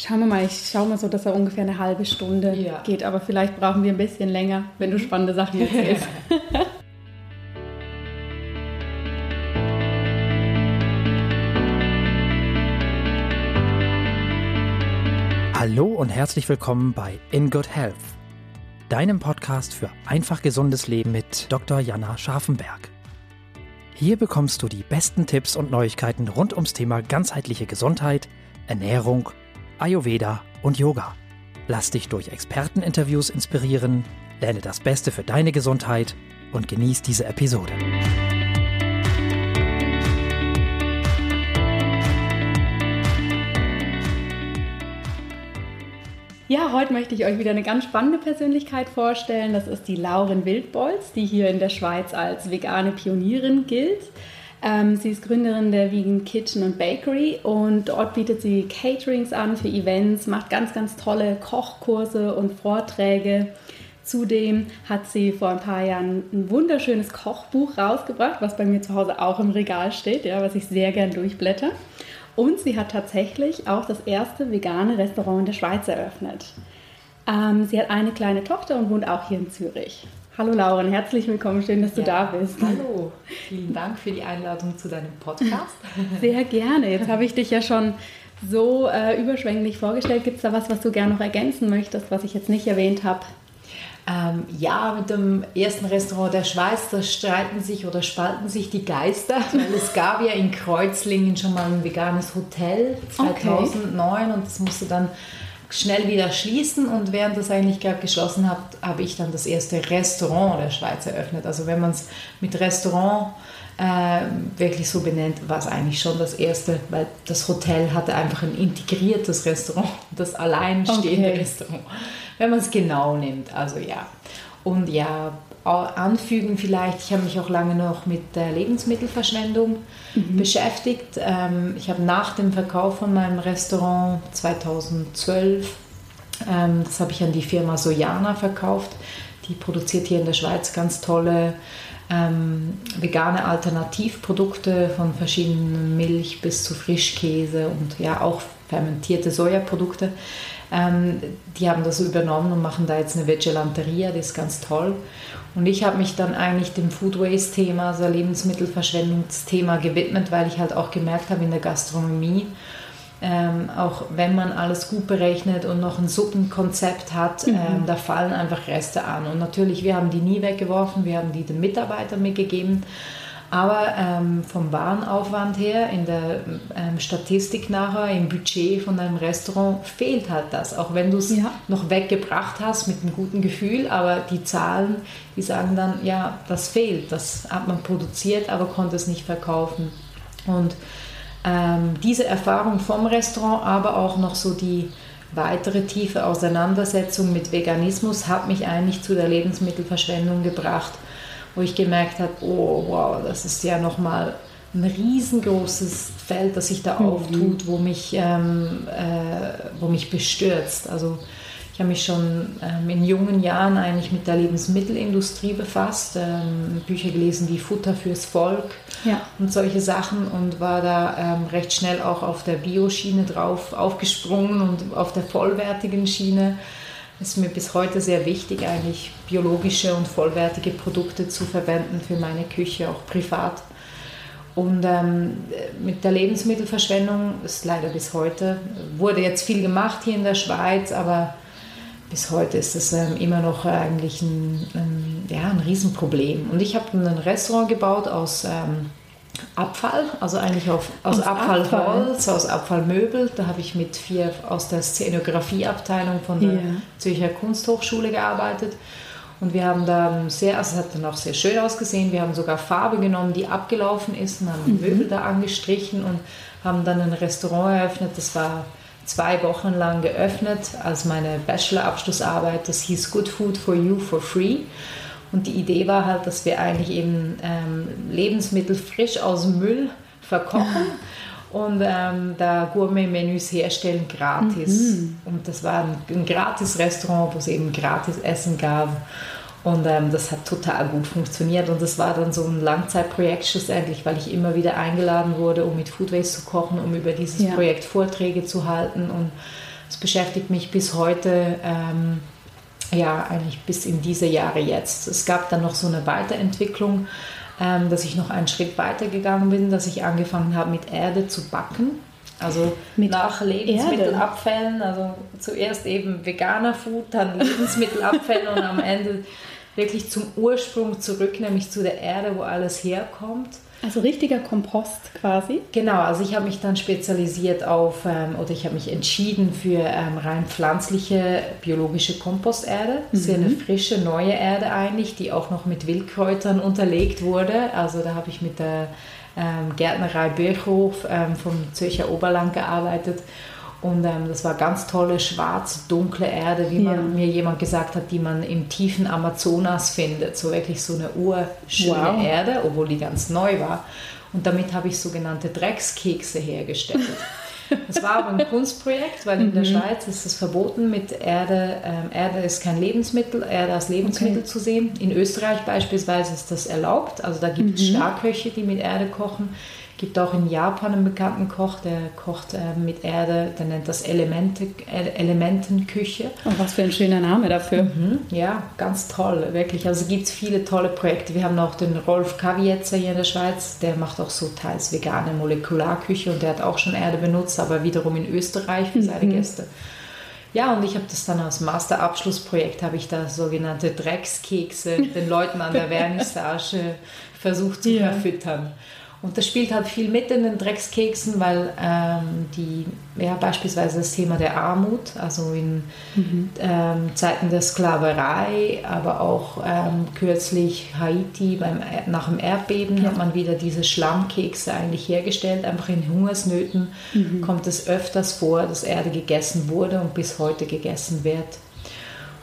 Schauen wir mal, ich schaue mal so, dass er ungefähr eine halbe Stunde ja. geht, aber vielleicht brauchen wir ein bisschen länger, wenn du spannende Sachen erzählst. Hallo und herzlich willkommen bei In Good Health, deinem Podcast für einfach gesundes Leben mit Dr. Jana Scharfenberg. Hier bekommst du die besten Tipps und Neuigkeiten rund ums Thema ganzheitliche Gesundheit, Ernährung, Ayurveda und Yoga. Lass dich durch Experteninterviews inspirieren, lerne das Beste für deine Gesundheit und genieß diese Episode. Ja, heute möchte ich euch wieder eine ganz spannende Persönlichkeit vorstellen. Das ist die Lauren Wildbolz, die hier in der Schweiz als vegane Pionierin gilt. Ähm, sie ist Gründerin der Vegan Kitchen and Bakery und dort bietet sie Caterings an für Events, macht ganz, ganz tolle Kochkurse und Vorträge. Zudem hat sie vor ein paar Jahren ein wunderschönes Kochbuch rausgebracht, was bei mir zu Hause auch im Regal steht, ja, was ich sehr gern durchblätter. Und sie hat tatsächlich auch das erste vegane Restaurant in der Schweiz eröffnet. Ähm, sie hat eine kleine Tochter und wohnt auch hier in Zürich. Hallo Lauren, herzlich willkommen, schön, dass du ja, da bist. Hallo, vielen Dank für die Einladung zu deinem Podcast. Sehr gerne. Jetzt habe ich dich ja schon so äh, überschwänglich vorgestellt. Gibt es da was, was du gerne noch ergänzen möchtest, was ich jetzt nicht erwähnt habe? Ähm, ja, mit dem ersten Restaurant der Schweiz, da streiten sich oder spalten sich die Geister, weil es gab ja in Kreuzlingen schon mal ein veganes Hotel 2009 okay. und das musste dann schnell wieder schließen und während das eigentlich gerade geschlossen hat, habe ich dann das erste Restaurant der Schweiz eröffnet. Also wenn man es mit Restaurant äh, wirklich so benennt, war es eigentlich schon das erste, weil das Hotel hatte einfach ein integriertes Restaurant, das alleinstehende okay. Restaurant wenn man es genau nimmt. Also ja. Und ja, anfügen vielleicht, ich habe mich auch lange noch mit der Lebensmittelverschwendung mhm. beschäftigt. Ähm, ich habe nach dem Verkauf von meinem Restaurant 2012, ähm, das habe ich an die Firma Sojana verkauft. Die produziert hier in der Schweiz ganz tolle ähm, vegane Alternativprodukte von verschiedenen Milch bis zu Frischkäse und ja auch fermentierte Sojaprodukte. Ähm, die haben das übernommen und machen da jetzt eine Vigilanteria, das ist ganz toll. Und ich habe mich dann eigentlich dem Food Waste-Thema, also Lebensmittelverschwendungsthema gewidmet, weil ich halt auch gemerkt habe in der Gastronomie, ähm, auch wenn man alles gut berechnet und noch ein Suppenkonzept hat, mhm. ähm, da fallen einfach Reste an. Und natürlich, wir haben die nie weggeworfen, wir haben die den Mitarbeitern mitgegeben. Aber ähm, vom Warenaufwand her, in der ähm, Statistik nachher, im Budget von deinem Restaurant fehlt halt das. Auch wenn du es ja. noch weggebracht hast mit einem guten Gefühl, aber die Zahlen, die sagen dann, ja, das fehlt. Das hat man produziert, aber konnte es nicht verkaufen. Und ähm, diese Erfahrung vom Restaurant, aber auch noch so die weitere tiefe Auseinandersetzung mit Veganismus hat mich eigentlich zu der Lebensmittelverschwendung gebracht wo ich gemerkt habe, oh wow, das ist ja nochmal ein riesengroßes Feld, das sich da mhm. auftut, wo mich, ähm, äh, wo mich bestürzt. Also ich habe mich schon ähm, in jungen Jahren eigentlich mit der Lebensmittelindustrie befasst, ähm, Bücher gelesen wie Futter fürs Volk ja. und solche Sachen und war da ähm, recht schnell auch auf der Bioschiene drauf aufgesprungen und auf der vollwertigen Schiene ist mir bis heute sehr wichtig, eigentlich biologische und vollwertige Produkte zu verwenden für meine Küche, auch privat. Und ähm, mit der Lebensmittelverschwendung ist leider bis heute, wurde jetzt viel gemacht hier in der Schweiz, aber bis heute ist es ähm, immer noch eigentlich ein, ein, ja, ein Riesenproblem. Und ich habe ein Restaurant gebaut aus ähm, Abfall, also eigentlich auf, aus, Abfallholz, Abfall. aus Abfallmöbel. Da habe ich mit vier aus der Szenografieabteilung von der yeah. Zürcher Kunsthochschule gearbeitet. Und wir haben da sehr, also es hat dann auch sehr schön ausgesehen. Wir haben sogar Farbe genommen, die abgelaufen ist und haben mhm. Möbel da angestrichen und haben dann ein Restaurant eröffnet. Das war zwei Wochen lang geöffnet als meine Bachelorabschlussarbeit. Das hieß Good Food for You for Free. Und die Idee war halt, dass wir eigentlich eben ähm, Lebensmittel frisch aus Müll verkochen und ähm, da Gourmet-Menüs herstellen gratis. Mhm. Und das war ein, ein gratis Restaurant, wo es eben gratis Essen gab. Und ähm, das hat total gut funktioniert. Und das war dann so ein Langzeitprojekt schlussendlich, weil ich immer wieder eingeladen wurde, um mit Food Waste zu kochen, um über dieses ja. Projekt Vorträge zu halten. Und Das beschäftigt mich bis heute, ähm, ja, eigentlich bis in diese Jahre jetzt. Es gab dann noch so eine Weiterentwicklung, ähm, dass ich noch einen Schritt weiter gegangen bin, dass ich angefangen habe, mit Erde zu backen. Also mit nach Lebensmittelabfällen, also zuerst eben veganer Food, dann Lebensmittelabfälle und am Ende wirklich zum Ursprung zurück, nämlich zu der Erde, wo alles herkommt. Also richtiger Kompost quasi? Genau, also ich habe mich dann spezialisiert auf, ähm, oder ich habe mich entschieden für ähm, rein pflanzliche biologische Komposterde. Das ist mhm. eine frische, neue Erde eigentlich, die auch noch mit Wildkräutern unterlegt wurde. Also da habe ich mit der ähm, Gärtnerei Birchhof ähm, vom Zürcher Oberland gearbeitet. Und ähm, das war ganz tolle, schwarz, dunkle Erde, wie man, mir jemand gesagt hat, die man im tiefen Amazonas findet. So wirklich so eine urschöne wow. Erde, obwohl die ganz neu war. Und damit habe ich sogenannte Dreckskekse hergestellt. Das war aber ein Kunstprojekt, weil in der mhm. Schweiz ist es verboten, mit Erde, ähm, Erde ist kein Lebensmittel, Erde als Lebensmittel okay. zu sehen. In Österreich beispielsweise ist das erlaubt. Also da gibt es mhm. Starköche, die mit Erde kochen gibt auch in Japan einen bekannten Koch, der kocht äh, mit Erde, der nennt das Elemente, Elementenküche. Und oh, was für ein schöner Name dafür. Mhm, ja, ganz toll, wirklich. Also gibt es viele tolle Projekte. Wir haben auch den Rolf Kavietzer hier in der Schweiz, der macht auch so teils vegane Molekularküche und der hat auch schon Erde benutzt, aber wiederum in Österreich für seine mhm. Gäste. Ja, und ich habe das dann als Masterabschlussprojekt, habe ich da sogenannte Dreckskekse den Leuten an der Vernissage versucht zu ja. verfüttern. Und das spielt halt viel mit in den Dreckskeksen, weil ähm, die, ja, beispielsweise das Thema der Armut, also in mhm. ähm, Zeiten der Sklaverei, aber auch ähm, kürzlich Haiti beim, nach dem Erdbeben ja. hat man wieder diese Schlammkekse eigentlich hergestellt. Einfach in Hungersnöten mhm. kommt es öfters vor, dass Erde gegessen wurde und bis heute gegessen wird.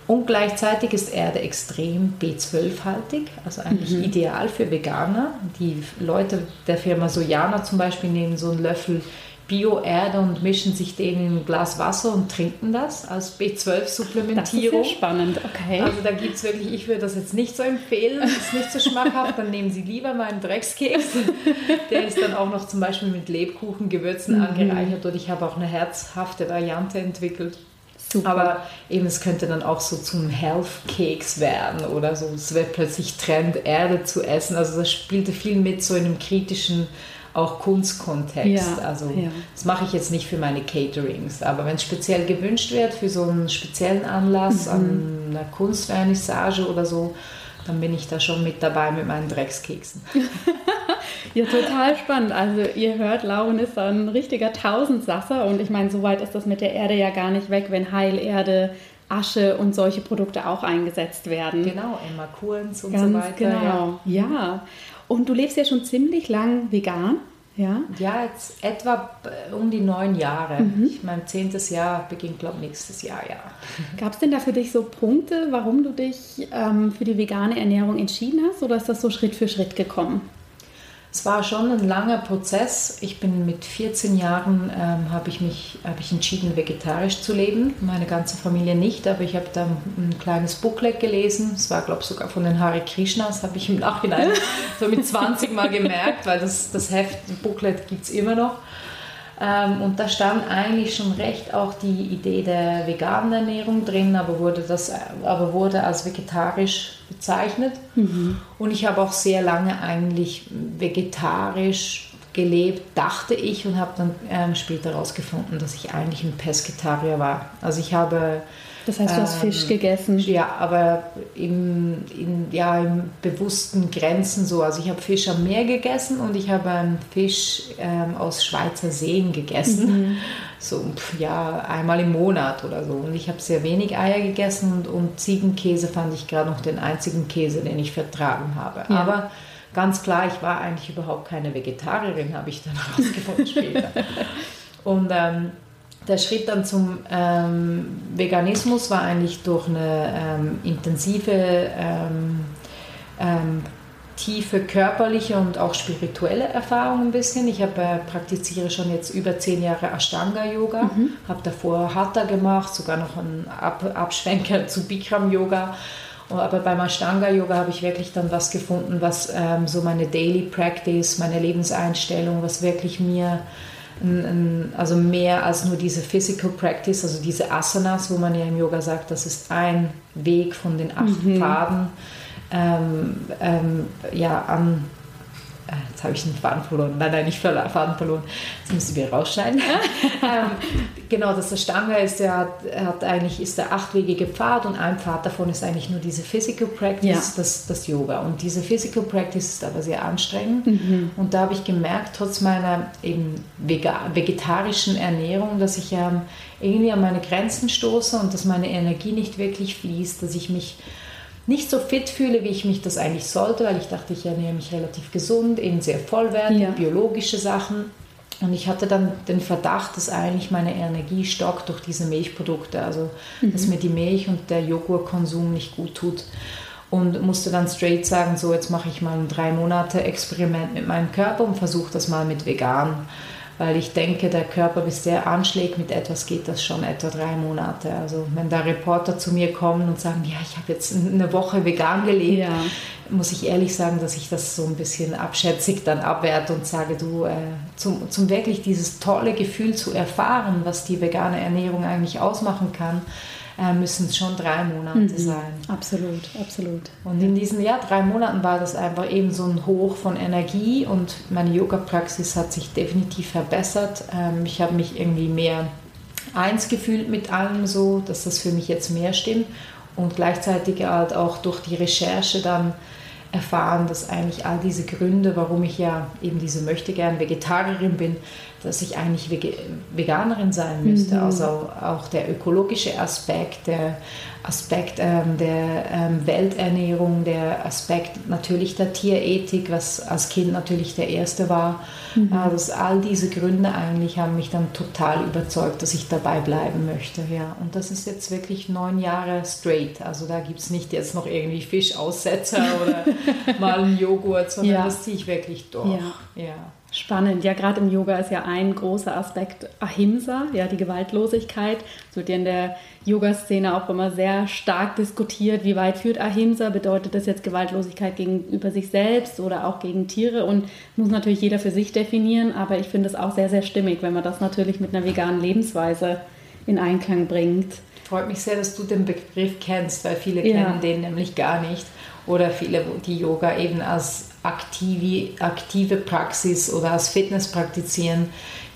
Und gleichzeitig ist Erde extrem B12-haltig, also eigentlich mhm. ideal für Veganer. Die Leute der Firma Sojana zum Beispiel nehmen so einen Löffel Bio-Erde und mischen sich den in ein Glas Wasser und trinken das als B12-Supplementierung. Das ist spannend, okay. Also da gibt es wirklich, ich würde das jetzt nicht so empfehlen, ist nicht so schmackhaft, dann nehmen Sie lieber meinen Dreckskeks. Der ist dann auch noch zum Beispiel mit Lebkuchengewürzen mhm. angereichert und ich habe auch eine herzhafte Variante entwickelt. Super. Aber eben, es könnte dann auch so zum Health-Keks werden oder so. Es wird plötzlich Trend, Erde zu essen. Also das spielte viel mit so in einem kritischen auch Kunstkontext. Ja, also ja. das mache ich jetzt nicht für meine Caterings, aber wenn es speziell gewünscht wird für so einen speziellen Anlass mhm. an einer Kunstvernissage oder so, dann bin ich da schon mit dabei mit meinen Dreckskeksen. ja, total spannend. Also ihr hört, Lauren ist ein richtiger Tausendsasser und ich meine, so weit ist das mit der Erde ja gar nicht weg, wenn Heilerde, Asche und solche Produkte auch eingesetzt werden. Genau, Emma Kurens und Ganz so weiter. Genau, ja. ja. Und du lebst ja schon ziemlich lang vegan. Ja? Ja, jetzt etwa um die neun Jahre. Mhm. Ich mein zehntes Jahr beginnt, glaube ich, nächstes Jahr, ja. Gab es denn da für dich so Punkte, warum du dich ähm, für die vegane Ernährung entschieden hast oder ist das so Schritt für Schritt gekommen? Es war schon ein langer Prozess. Ich bin mit 14 Jahren ähm, habe ich mich habe ich entschieden vegetarisch zu leben. Meine ganze Familie nicht, aber ich habe da ein kleines Booklet gelesen. Es war glaube ich sogar von den Hare Krishnas. Habe ich im Nachhinein so mit 20 Mal gemerkt, weil das das Heft Booklet gibt es immer noch. Ähm, und da stand eigentlich schon recht auch die Idee der veganen Ernährung drin, aber wurde, das, aber wurde als vegetarisch bezeichnet. Mhm. Und ich habe auch sehr lange eigentlich vegetarisch gelebt, dachte ich, und habe dann ähm, später herausgefunden, dass ich eigentlich ein Pesketarier war. Also ich habe das heißt, du hast ähm, Fisch gegessen? Ja, aber im, in, ja, im bewussten Grenzen so. Also ich habe Fisch am Meer gegessen und ich habe einen Fisch ähm, aus Schweizer Seen gegessen. Mhm. So ja, einmal im Monat oder so. Und ich habe sehr wenig Eier gegessen und, und Ziegenkäse fand ich gerade noch den einzigen Käse, den ich vertragen habe. Ja. Aber ganz klar, ich war eigentlich überhaupt keine Vegetarierin, habe ich dann herausgefunden später. Und ähm, der Schritt dann zum ähm, Veganismus war eigentlich durch eine ähm, intensive, ähm, ähm tiefe körperliche und auch spirituelle Erfahrung ein bisschen. Ich habe, äh, praktiziere schon jetzt über zehn Jahre Ashtanga-Yoga, mhm. habe davor Hatha gemacht, sogar noch einen Ab Abschwenker zu Bikram-Yoga. Aber beim Ashtanga-Yoga habe ich wirklich dann was gefunden, was ähm, so meine Daily Practice, meine Lebenseinstellung, was wirklich mir also mehr als nur diese Physical Practice, also diese Asanas, wo man ja im Yoga sagt, das ist ein Weg von den acht mhm. Pfaden ähm, ähm, ja, an jetzt habe ich den Faden verloren. Nein, nein, nicht Faden verloren. Das müssen wir rausschneiden. ähm, genau, das der Stanga ist, der hat, hat, eigentlich ist der achtwegige Pfad und ein Pfad davon ist eigentlich nur diese Physical Practice, ja. das, das Yoga. Und diese Physical Practice ist aber sehr anstrengend. Mhm. Und da habe ich gemerkt, trotz meiner eben vegetarischen Ernährung, dass ich ähm, irgendwie an meine Grenzen stoße und dass meine Energie nicht wirklich fließt, dass ich mich nicht so fit fühle, wie ich mich das eigentlich sollte, weil ich dachte, ich ernähre mich relativ gesund, eben sehr vollwertig, ja. biologische Sachen. Und ich hatte dann den Verdacht, dass eigentlich meine Energie stockt durch diese Milchprodukte, also mhm. dass mir die Milch und der Joghurtkonsum nicht gut tut. Und musste dann straight sagen, so jetzt mache ich mal ein drei Monate Experiment mit meinem Körper und versuche das mal mit vegan weil ich denke, der Körper, bis der anschlägt mit etwas, geht das schon etwa drei Monate. Also wenn da Reporter zu mir kommen und sagen, ja, ich habe jetzt eine Woche vegan gelebt, ja. muss ich ehrlich sagen, dass ich das so ein bisschen abschätzig dann abwerte und sage, du, äh, zum, zum wirklich dieses tolle Gefühl zu erfahren, was die vegane Ernährung eigentlich ausmachen kann, äh, müssen es schon drei Monate mhm. sein. Absolut, absolut. Und in diesen ja, drei Monaten war das einfach eben so ein Hoch von Energie und meine Yoga-Praxis hat sich definitiv verbessert. Ähm, ich habe mich irgendwie mehr eins gefühlt mit allem so, dass das für mich jetzt mehr stimmt und gleichzeitig halt auch durch die Recherche dann erfahren, dass eigentlich all diese Gründe, warum ich ja eben diese möchte gern Vegetarierin bin, dass ich eigentlich Veganerin sein müsste. Mhm. Also auch der ökologische Aspekt, der Aspekt ähm, der ähm, Welternährung, der Aspekt natürlich der Tierethik, was als Kind natürlich der erste war. Mhm. Also all diese Gründe eigentlich haben mich dann total überzeugt, dass ich dabei bleiben möchte. Ja. Und das ist jetzt wirklich neun Jahre straight. Also da gibt es nicht jetzt noch irgendwie Fischaussetzer oder mal einen Joghurt, sondern ja. das ziehe ich wirklich durch. Ja. ja. Spannend. Ja, gerade im Yoga ist ja ein großer Aspekt Ahimsa, ja, die Gewaltlosigkeit. Es wird ja in der Yoga-Szene auch immer sehr stark diskutiert, wie weit führt Ahimsa? Bedeutet das jetzt Gewaltlosigkeit gegenüber sich selbst oder auch gegen Tiere? Und muss natürlich jeder für sich definieren, aber ich finde es auch sehr, sehr stimmig, wenn man das natürlich mit einer veganen Lebensweise in Einklang bringt. Freut mich sehr, dass du den Begriff kennst, weil viele ja. kennen den nämlich gar nicht. Oder viele, die Yoga eben als aktive, aktive Praxis oder als Fitness praktizieren,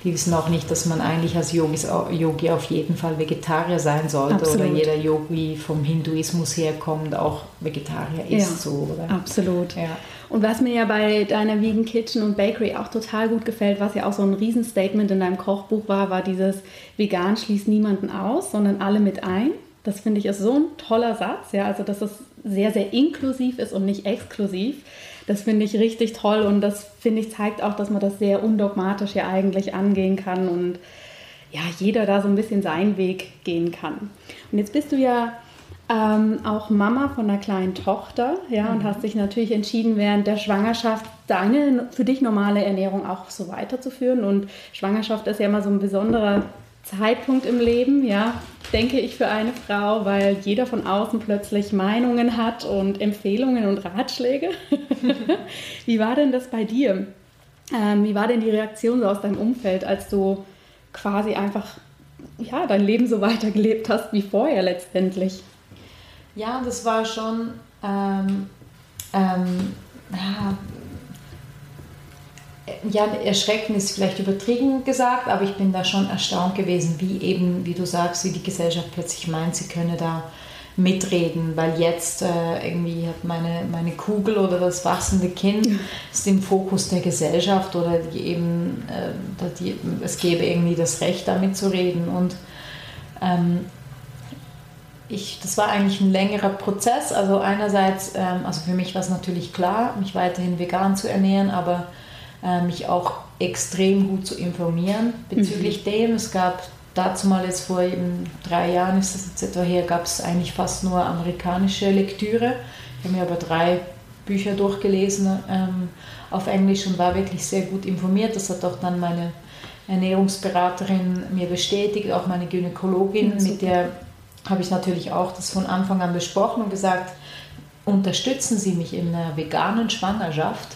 die wissen auch nicht, dass man eigentlich als Yogis, Yogi auf jeden Fall Vegetarier sein sollte Absolut. oder jeder Yogi vom Hinduismus herkommt auch Vegetarier ist. Ja, so, oder? Absolut. Ja. Und was mir ja bei deiner Vegan Kitchen und Bakery auch total gut gefällt, was ja auch so ein Riesenstatement in deinem Kochbuch war, war dieses Vegan schließt niemanden aus, sondern alle mit ein. Das finde ich ist so ein toller Satz, ja, also dass es sehr, sehr inklusiv ist und nicht exklusiv. Das finde ich richtig toll und das finde ich zeigt auch, dass man das sehr undogmatisch ja eigentlich angehen kann und ja, jeder da so ein bisschen seinen Weg gehen kann. Und jetzt bist du ja ähm, auch Mama von einer kleinen Tochter, ja, mhm. und hast dich natürlich entschieden, während der Schwangerschaft deine für dich normale Ernährung auch so weiterzuführen. Und Schwangerschaft ist ja immer so ein besonderer Zeitpunkt im Leben, ja, denke ich, für eine Frau, weil jeder von außen plötzlich Meinungen hat und Empfehlungen und Ratschläge. wie war denn das bei dir? Ähm, wie war denn die Reaktion so aus deinem Umfeld, als du quasi einfach ja, dein Leben so weitergelebt hast wie vorher letztendlich? Ja, das war schon ähm, ähm, ja, erschrecken ist vielleicht übertrieben gesagt, aber ich bin da schon erstaunt gewesen, wie eben, wie du sagst, wie die Gesellschaft plötzlich meint, sie könne da mitreden, weil jetzt äh, irgendwie hat meine, meine Kugel oder das wachsende Kind ist im Fokus der Gesellschaft oder die eben, äh, die, es gäbe irgendwie das Recht, da mitzureden und ähm, ich, das war eigentlich ein längerer Prozess. Also einerseits, ähm, also für mich war es natürlich klar, mich weiterhin vegan zu ernähren, aber äh, mich auch extrem gut zu informieren bezüglich mhm. dem. Es gab dazu mal jetzt vor eben drei Jahren ist das jetzt etwa her, gab es eigentlich fast nur amerikanische Lektüre. Ich habe mir aber drei Bücher durchgelesen ähm, auf Englisch und war wirklich sehr gut informiert. Das hat auch dann meine Ernährungsberaterin mir bestätigt, auch meine Gynäkologin, ja, mit der habe ich natürlich auch das von Anfang an besprochen und gesagt, unterstützen Sie mich in einer veganen Schwangerschaft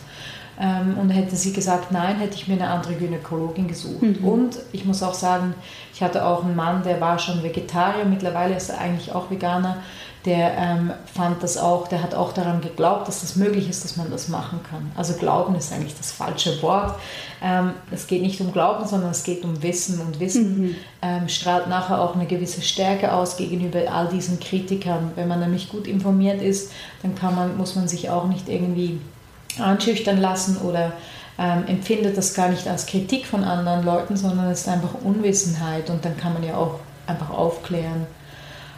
Ähm, und hätte sie gesagt, nein, hätte ich mir eine andere Gynäkologin gesucht. Mhm. Und ich muss auch sagen, ich hatte auch einen Mann, der war schon Vegetarier, mittlerweile ist er eigentlich auch Veganer der ähm, fand das auch, der hat auch daran geglaubt, dass das möglich ist, dass man das machen kann. Also Glauben ist eigentlich das falsche Wort. Ähm, es geht nicht um Glauben, sondern es geht um Wissen. Und Wissen mhm. ähm, strahlt nachher auch eine gewisse Stärke aus gegenüber all diesen Kritikern. Wenn man nämlich gut informiert ist, dann kann man, muss man sich auch nicht irgendwie anschüchtern lassen oder ähm, empfindet das gar nicht als Kritik von anderen Leuten, sondern es ist einfach Unwissenheit und dann kann man ja auch einfach aufklären.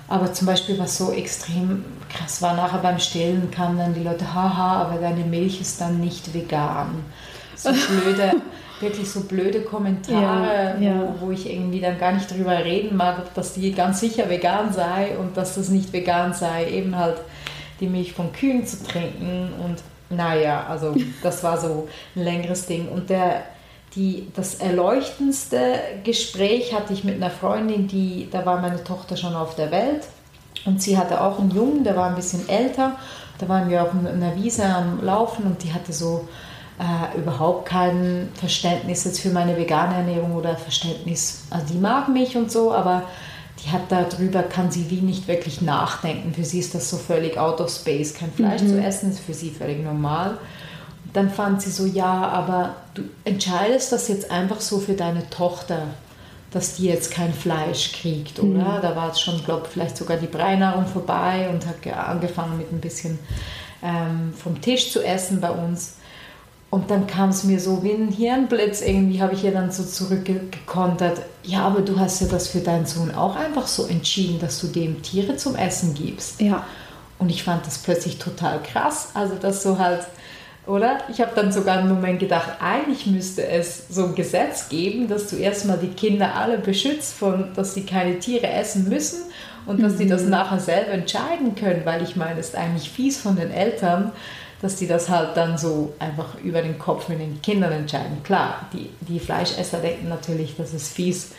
Aber zum Beispiel, was so extrem krass war, nachher beim Stillen kamen dann die Leute, haha, aber deine Milch ist dann nicht vegan. So blöde, wirklich so blöde Kommentare, ja, ja. Wo, wo, ich irgendwie dann gar nicht darüber reden mag, dass die ganz sicher vegan sei und dass das nicht vegan sei, eben halt die Milch von Kühen zu trinken und naja, also das war so ein längeres Ding. Und der die, das erleuchtendste Gespräch hatte ich mit einer Freundin, die, da war meine Tochter schon auf der Welt und sie hatte auch einen Jungen, der war ein bisschen älter. Da waren wir auf einer Wiese am Laufen und die hatte so äh, überhaupt kein Verständnis jetzt für meine vegane Ernährung oder Verständnis. Also die mag mich und so, aber die hat darüber, kann sie wie nicht wirklich nachdenken. Für sie ist das so völlig out of space. Kein Fleisch mhm. zu essen ist für sie völlig normal dann fand sie so, ja, aber du entscheidest das jetzt einfach so für deine Tochter, dass die jetzt kein Fleisch kriegt, oder? Mhm. Da war es schon, glaube vielleicht sogar die Breinahrung vorbei und hat angefangen mit ein bisschen ähm, vom Tisch zu essen bei uns. Und dann kam es mir so wie ein Hirnblitz, irgendwie habe ich ihr dann so zurückgekontert, ja, aber du hast ja das für deinen Sohn auch einfach so entschieden, dass du dem Tiere zum Essen gibst. Ja. Und ich fand das plötzlich total krass, also dass so halt oder? Ich habe dann sogar einen Moment gedacht, eigentlich müsste es so ein Gesetz geben, dass du erstmal die Kinder alle beschützt, von, dass sie keine Tiere essen müssen und dass sie das mhm. nachher selber entscheiden können, weil ich meine, es ist eigentlich fies von den Eltern, dass die das halt dann so einfach über den Kopf mit den Kindern entscheiden. Klar, die, die Fleischesser denken natürlich, das ist fies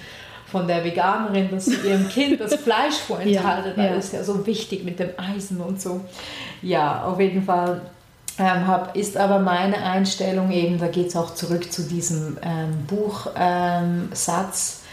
von der Veganerin, dass sie ihrem Kind das Fleisch vorenthaltet, ja, weil ja. es ja so wichtig mit dem Eisen und so. Ja, auf jeden Fall ähm, habe, ist aber meine Einstellung eben, da geht es auch zurück zu diesem ähm, Buchsatz, ähm,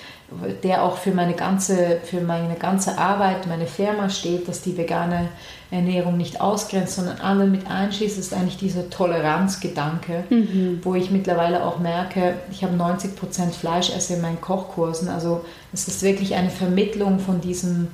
der auch für meine, ganze, für meine ganze Arbeit, meine Firma steht, dass die vegane Ernährung nicht ausgrenzt, sondern alle mit einschließt, ist eigentlich dieser Toleranzgedanke, mhm. wo ich mittlerweile auch merke, ich habe 90% Fleischesser in meinen Kochkursen, also es ist wirklich eine Vermittlung von diesem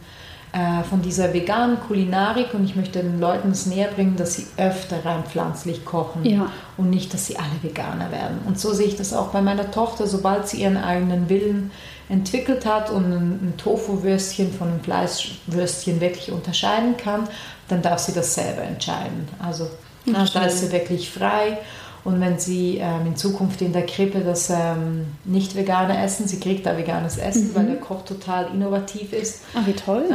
äh, von dieser veganen Kulinarik und ich möchte den Leuten es näher bringen, dass sie öfter rein pflanzlich kochen ja. und nicht, dass sie alle Veganer werden. Und so sehe ich das auch bei meiner Tochter, sobald sie ihren eigenen Willen entwickelt hat und ein, ein Tofu-Würstchen von einem Fleischwürstchen wirklich unterscheiden kann, dann darf sie das selber entscheiden. Also da ist sie wirklich frei und wenn sie ähm, in Zukunft in der Krippe das ähm, nicht vegane essen, sie kriegt da veganes Essen, mhm. weil der Koch total innovativ ist. Ah, wie toll.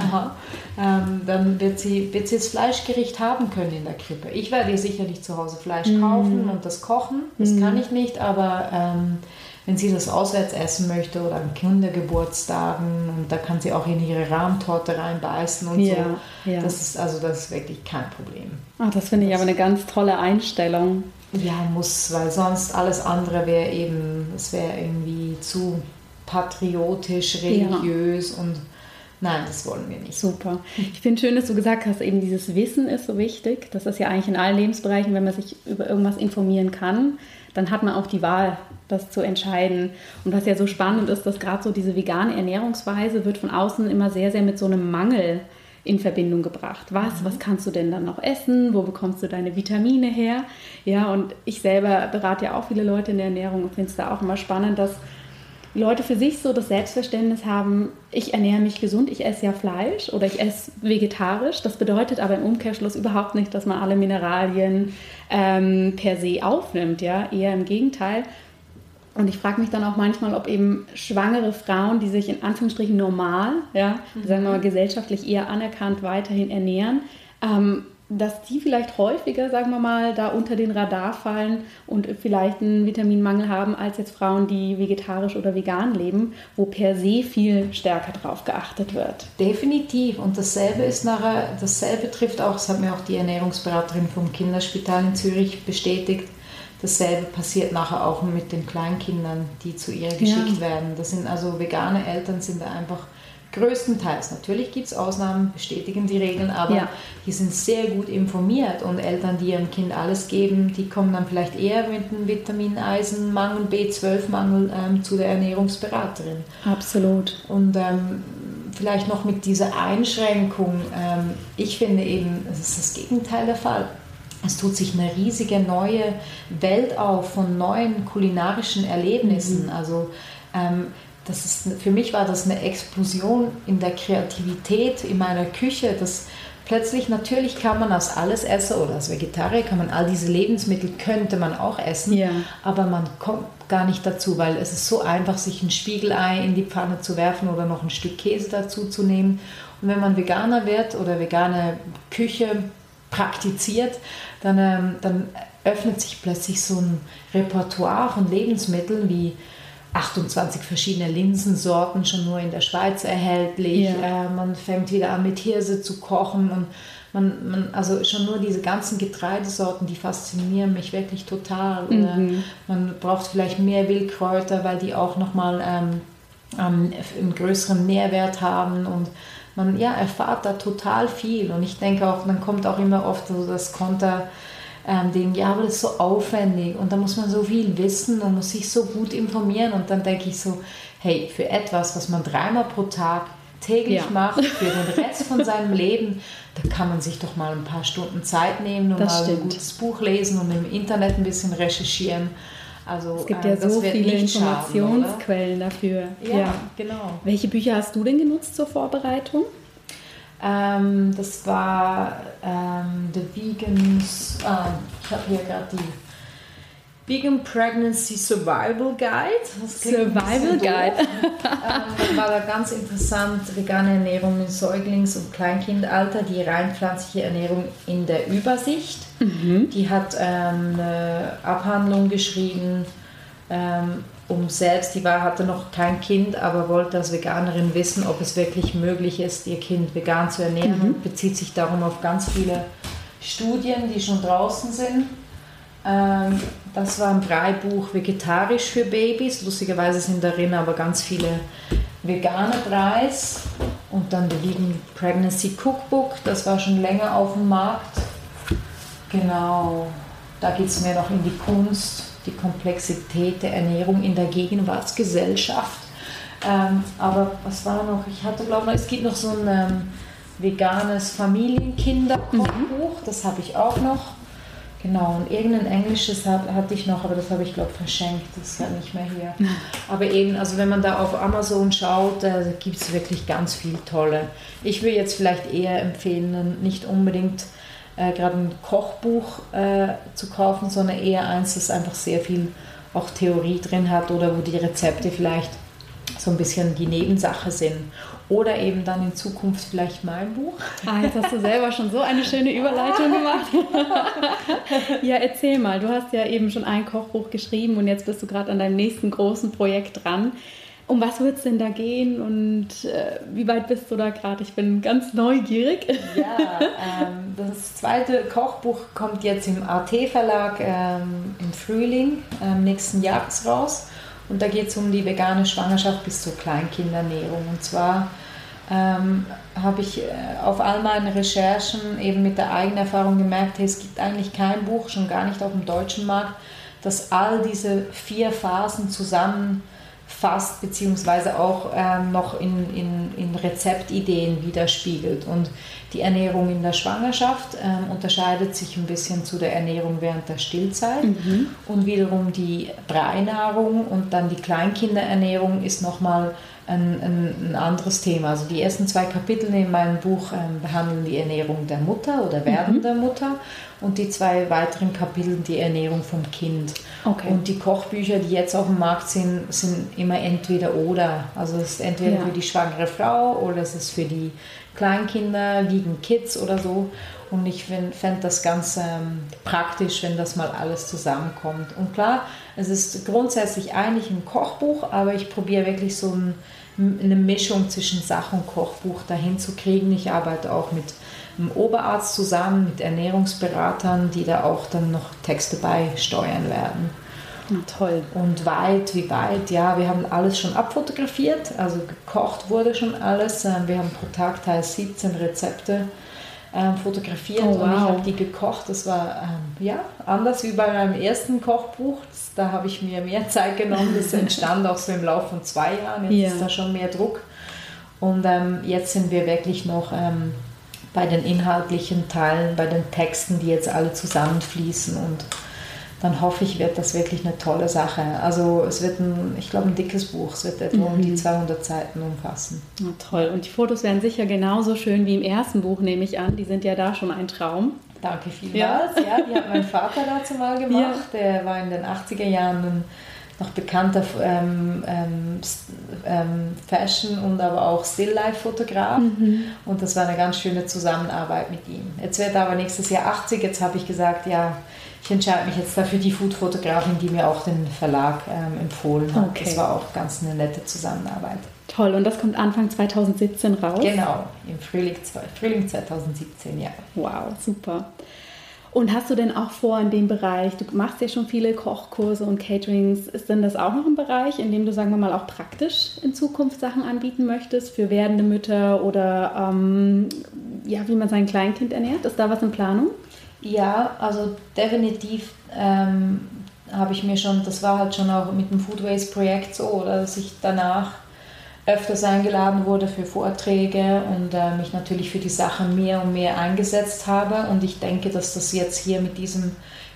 Ähm, dann wird sie, wird sie das Fleischgericht haben können in der Krippe. Ich werde ihr sicherlich zu Hause Fleisch mhm. kaufen und das kochen. Das mhm. kann ich nicht, aber ähm, wenn sie das auswärts essen möchte oder an Kindergeburtstagen und da kann sie auch in ihre Rahmtorte reinbeißen und ja, so. Ja. Das ist also das ist wirklich kein Problem. Ach, das finde ich aber eine ganz tolle Einstellung. Ja, muss, weil sonst alles andere wäre eben, es wäre irgendwie zu patriotisch, religiös ja. und nein, das wollen wir nicht. Super. Ich finde schön, dass du gesagt hast, eben dieses Wissen ist so wichtig. Das ist ja eigentlich in allen Lebensbereichen, wenn man sich über irgendwas informieren kann, dann hat man auch die Wahl, das zu entscheiden. Und was ja so spannend ist, dass gerade so diese vegane Ernährungsweise wird von außen immer sehr, sehr mit so einem Mangel in Verbindung gebracht. Was, was kannst du denn dann noch essen? Wo bekommst du deine Vitamine her? Ja, und ich selber berate ja auch viele Leute in der Ernährung und finde es da auch immer spannend, dass Leute für sich so das Selbstverständnis haben, ich ernähre mich gesund, ich esse ja Fleisch oder ich esse vegetarisch. Das bedeutet aber im Umkehrschluss überhaupt nicht, dass man alle Mineralien ähm, per se aufnimmt, ja, eher im Gegenteil. Und ich frage mich dann auch manchmal, ob eben schwangere Frauen, die sich in Anführungsstrichen normal, ja, mhm. sagen wir mal gesellschaftlich eher anerkannt weiterhin ernähren, ähm, dass die vielleicht häufiger, sagen wir mal, da unter den Radar fallen und vielleicht einen Vitaminmangel haben, als jetzt Frauen, die vegetarisch oder vegan leben, wo per se viel stärker drauf geachtet wird. Definitiv. Und dasselbe ist nachher, dasselbe trifft auch, das hat mir auch die Ernährungsberaterin vom Kinderspital in Zürich bestätigt, dasselbe passiert nachher auch mit den Kleinkindern, die zu ihr geschickt ja. werden. Das sind also vegane Eltern sind da einfach größtenteils. Natürlich gibt es Ausnahmen, bestätigen die Regeln, aber ja. die sind sehr gut informiert und Eltern, die ihrem Kind alles geben, die kommen dann vielleicht eher mit einem Vitamin, Eisenmangel, B12-Mangel ähm, zu der Ernährungsberaterin. Absolut. Und ähm, vielleicht noch mit dieser Einschränkung, ähm, ich finde eben, es ist das Gegenteil der Fall. Es tut sich eine riesige neue Welt auf von neuen kulinarischen Erlebnissen. Mhm. Also ähm, das ist, für mich war das eine Explosion in der Kreativität in meiner Küche. Das plötzlich, natürlich kann man aus alles essen oder als Vegetarier kann man all diese Lebensmittel, könnte man auch essen, ja. aber man kommt gar nicht dazu, weil es ist so einfach, sich ein Spiegelei in die Pfanne zu werfen oder noch ein Stück Käse dazu zu nehmen. Und wenn man Veganer wird oder vegane Küche praktiziert, dann, ähm, dann öffnet sich plötzlich so ein Repertoire von Lebensmitteln wie 28 verschiedene Linsensorten schon nur in der Schweiz erhältlich. Ja. Äh, man fängt wieder an mit Hirse zu kochen und man, man, also schon nur diese ganzen Getreidesorten, die faszinieren mich wirklich total. Mhm. man braucht vielleicht mehr Wildkräuter, weil die auch nochmal ähm, ähm, einen größeren Nährwert haben und man ja, erfahrt da total viel. Und ich denke auch, dann kommt auch immer oft so das Konter, ähm, denken, ja, aber das ist so aufwendig und da muss man so viel wissen und muss sich so gut informieren und dann denke ich so, hey, für etwas, was man dreimal pro Tag täglich ja. macht, für den Rest von seinem Leben, da kann man sich doch mal ein paar Stunden Zeit nehmen und das mal stimmt. ein gutes Buch lesen und im Internet ein bisschen recherchieren. Also, es gibt ja äh, so viele Informationsquellen schaden, dafür. Ja, ja, genau. Welche Bücher hast du denn genutzt zur Vorbereitung? Ähm, das war ähm, The Vegans, äh, ich habe hier gerade die Vegan Pregnancy Survival Guide. Survival Guide. ähm, war da ganz interessant, vegane Ernährung im Säuglings- und Kleinkindalter, die rein pflanzliche Ernährung in der Übersicht. Mhm. Die hat ähm, eine Abhandlung geschrieben, ähm, um selbst, die war, hatte noch kein Kind, aber wollte als Veganerin wissen, ob es wirklich möglich ist, ihr Kind vegan zu ernähren mhm. bezieht sich darum auf ganz viele Studien, die schon draußen sind. Ähm, das war ein Breibuch vegetarisch für Babys. Lustigerweise sind darin aber ganz viele vegane Preis. Und dann The Vegan Pregnancy Cookbook, das war schon länger auf dem Markt. Genau, da geht es mehr noch in die Kunst die Komplexität der Ernährung in der Gegenwartsgesellschaft. Ähm, aber was war noch? Ich hatte, glaube ich, es gibt noch so ein ähm, veganes Familienkinderkochbuch, mhm. das habe ich auch noch. Genau, und irgendein englisches hatte ich noch, aber das habe ich, glaube verschenkt. Das ist ja nicht mehr hier. Aber eben, also wenn man da auf Amazon schaut, da gibt es wirklich ganz viel Tolle. Ich würde jetzt vielleicht eher empfehlen, nicht unbedingt äh, gerade ein Kochbuch äh, zu kaufen, sondern eher eins, das einfach sehr viel auch Theorie drin hat oder wo die Rezepte vielleicht so ein bisschen die Nebensache sind. Oder eben dann in Zukunft vielleicht mein Buch. Ah, jetzt hast du selber schon so eine schöne Überleitung gemacht. ja, erzähl mal. Du hast ja eben schon ein Kochbuch geschrieben und jetzt bist du gerade an deinem nächsten großen Projekt dran. Um was wird es denn da gehen und äh, wie weit bist du da gerade? Ich bin ganz neugierig. Ja, ähm, das zweite Kochbuch kommt jetzt im AT-Verlag ähm, im Frühling ähm, nächsten Jahres raus. Und da geht es um die vegane Schwangerschaft bis zur Kleinkindernährung. Und zwar ähm, habe ich äh, auf all meinen Recherchen eben mit der eigenen Erfahrung gemerkt, hey, es gibt eigentlich kein Buch, schon gar nicht auf dem deutschen Markt, das all diese vier Phasen zusammen fasst, beziehungsweise auch ähm, noch in, in, in Rezeptideen widerspiegelt. Und die Ernährung in der Schwangerschaft ähm, unterscheidet sich ein bisschen zu der Ernährung während der Stillzeit. Mhm. Und wiederum die Breinahrung und dann die Kleinkinderernährung ist nochmal ein, ein, ein, anderes Thema. Also die ersten zwei Kapitel in meinem Buch ähm, behandeln die Ernährung der Mutter oder werdender mhm. Mutter und die zwei weiteren Kapitel die Ernährung vom Kind. Okay. Und die Kochbücher, die jetzt auf dem Markt sind, sind immer entweder oder. Also es ist entweder ja. für die schwangere Frau oder es ist für die Kleinkinder, Vegan Kids oder so. Und ich fände das ganz ähm, praktisch, wenn das mal alles zusammenkommt. Und klar, es ist grundsätzlich eigentlich ein Kochbuch, aber ich probiere wirklich so ein eine Mischung zwischen Sach- und Kochbuch dahin zu kriegen. Ich arbeite auch mit einem Oberarzt zusammen, mit Ernährungsberatern, die da auch dann noch Texte beisteuern werden. Toll. Und weit, wie weit, ja, wir haben alles schon abfotografiert, also gekocht wurde schon alles. Ähm, wir haben pro Tag teils 17 Rezepte ähm, fotografiert Oh, und ich wow. habe die gekocht. Das war ähm, ja anders wie bei meinem ersten Kochbuch. Das, da habe ich mir mehr Zeit genommen. Das entstand auch so im Laufe von zwei Jahren. Jetzt Ja. ist da schon mehr Druck. Und ähm, jetzt sind wir wirklich noch ähm, bei den inhaltlichen Teilen, bei den Texten, die jetzt alle zusammenfließen und dann hoffe ich, wird das wirklich eine tolle Sache. Also es wird ein, ich glaube, ein dickes Buch. Es wird etwa um die 200 Seiten umfassen. Na, toll. Und die Fotos werden sicher genauso schön wie im ersten Buch, nehme ich an. Die sind ja da schon ein Traum. Danke vielmals. Ja. die hat mein Vater dazu mal gemacht. Der war in den 80er Jahren ein noch bekannter ähm, ähm, ähm, Fashion- und aber auch Still-Life-Fotograf. Und das war eine ganz schöne Zusammenarbeit mit ihm. Jetzt wird er aber nächstes Jahr 80. Jetzt habe ich gesagt, ja, ich entscheide mich jetzt dafür die Food-Fotografin, die mir auch den Verlag ähm, empfohlen hat. Okay. Das war auch ganz eine nette Zusammenarbeit. Toll. Und das kommt Anfang 2017 raus. Genau, im Frühling, Frühling 2017, ja. Wow, super. Und hast du denn auch vor in dem Bereich, du machst ja schon viele Kochkurse und Caterings, ist denn das auch noch ein Bereich, in dem du, sagen wir mal, auch praktisch in Zukunft Sachen anbieten möchtest für werdende Mütter oder ähm, ja, wie man sein Kleinkind ernährt? Ist da was in Planung? Ja, also definitiv ähm, habe ich mir schon, das war halt schon auch mit dem Food Waste Projekt so, oder dass ich danach öfters eingeladen wurde für Vorträge und äh, mich natürlich für die Sache mehr und mehr eingesetzt habe. Und ich denke, dass das jetzt hier mit diesem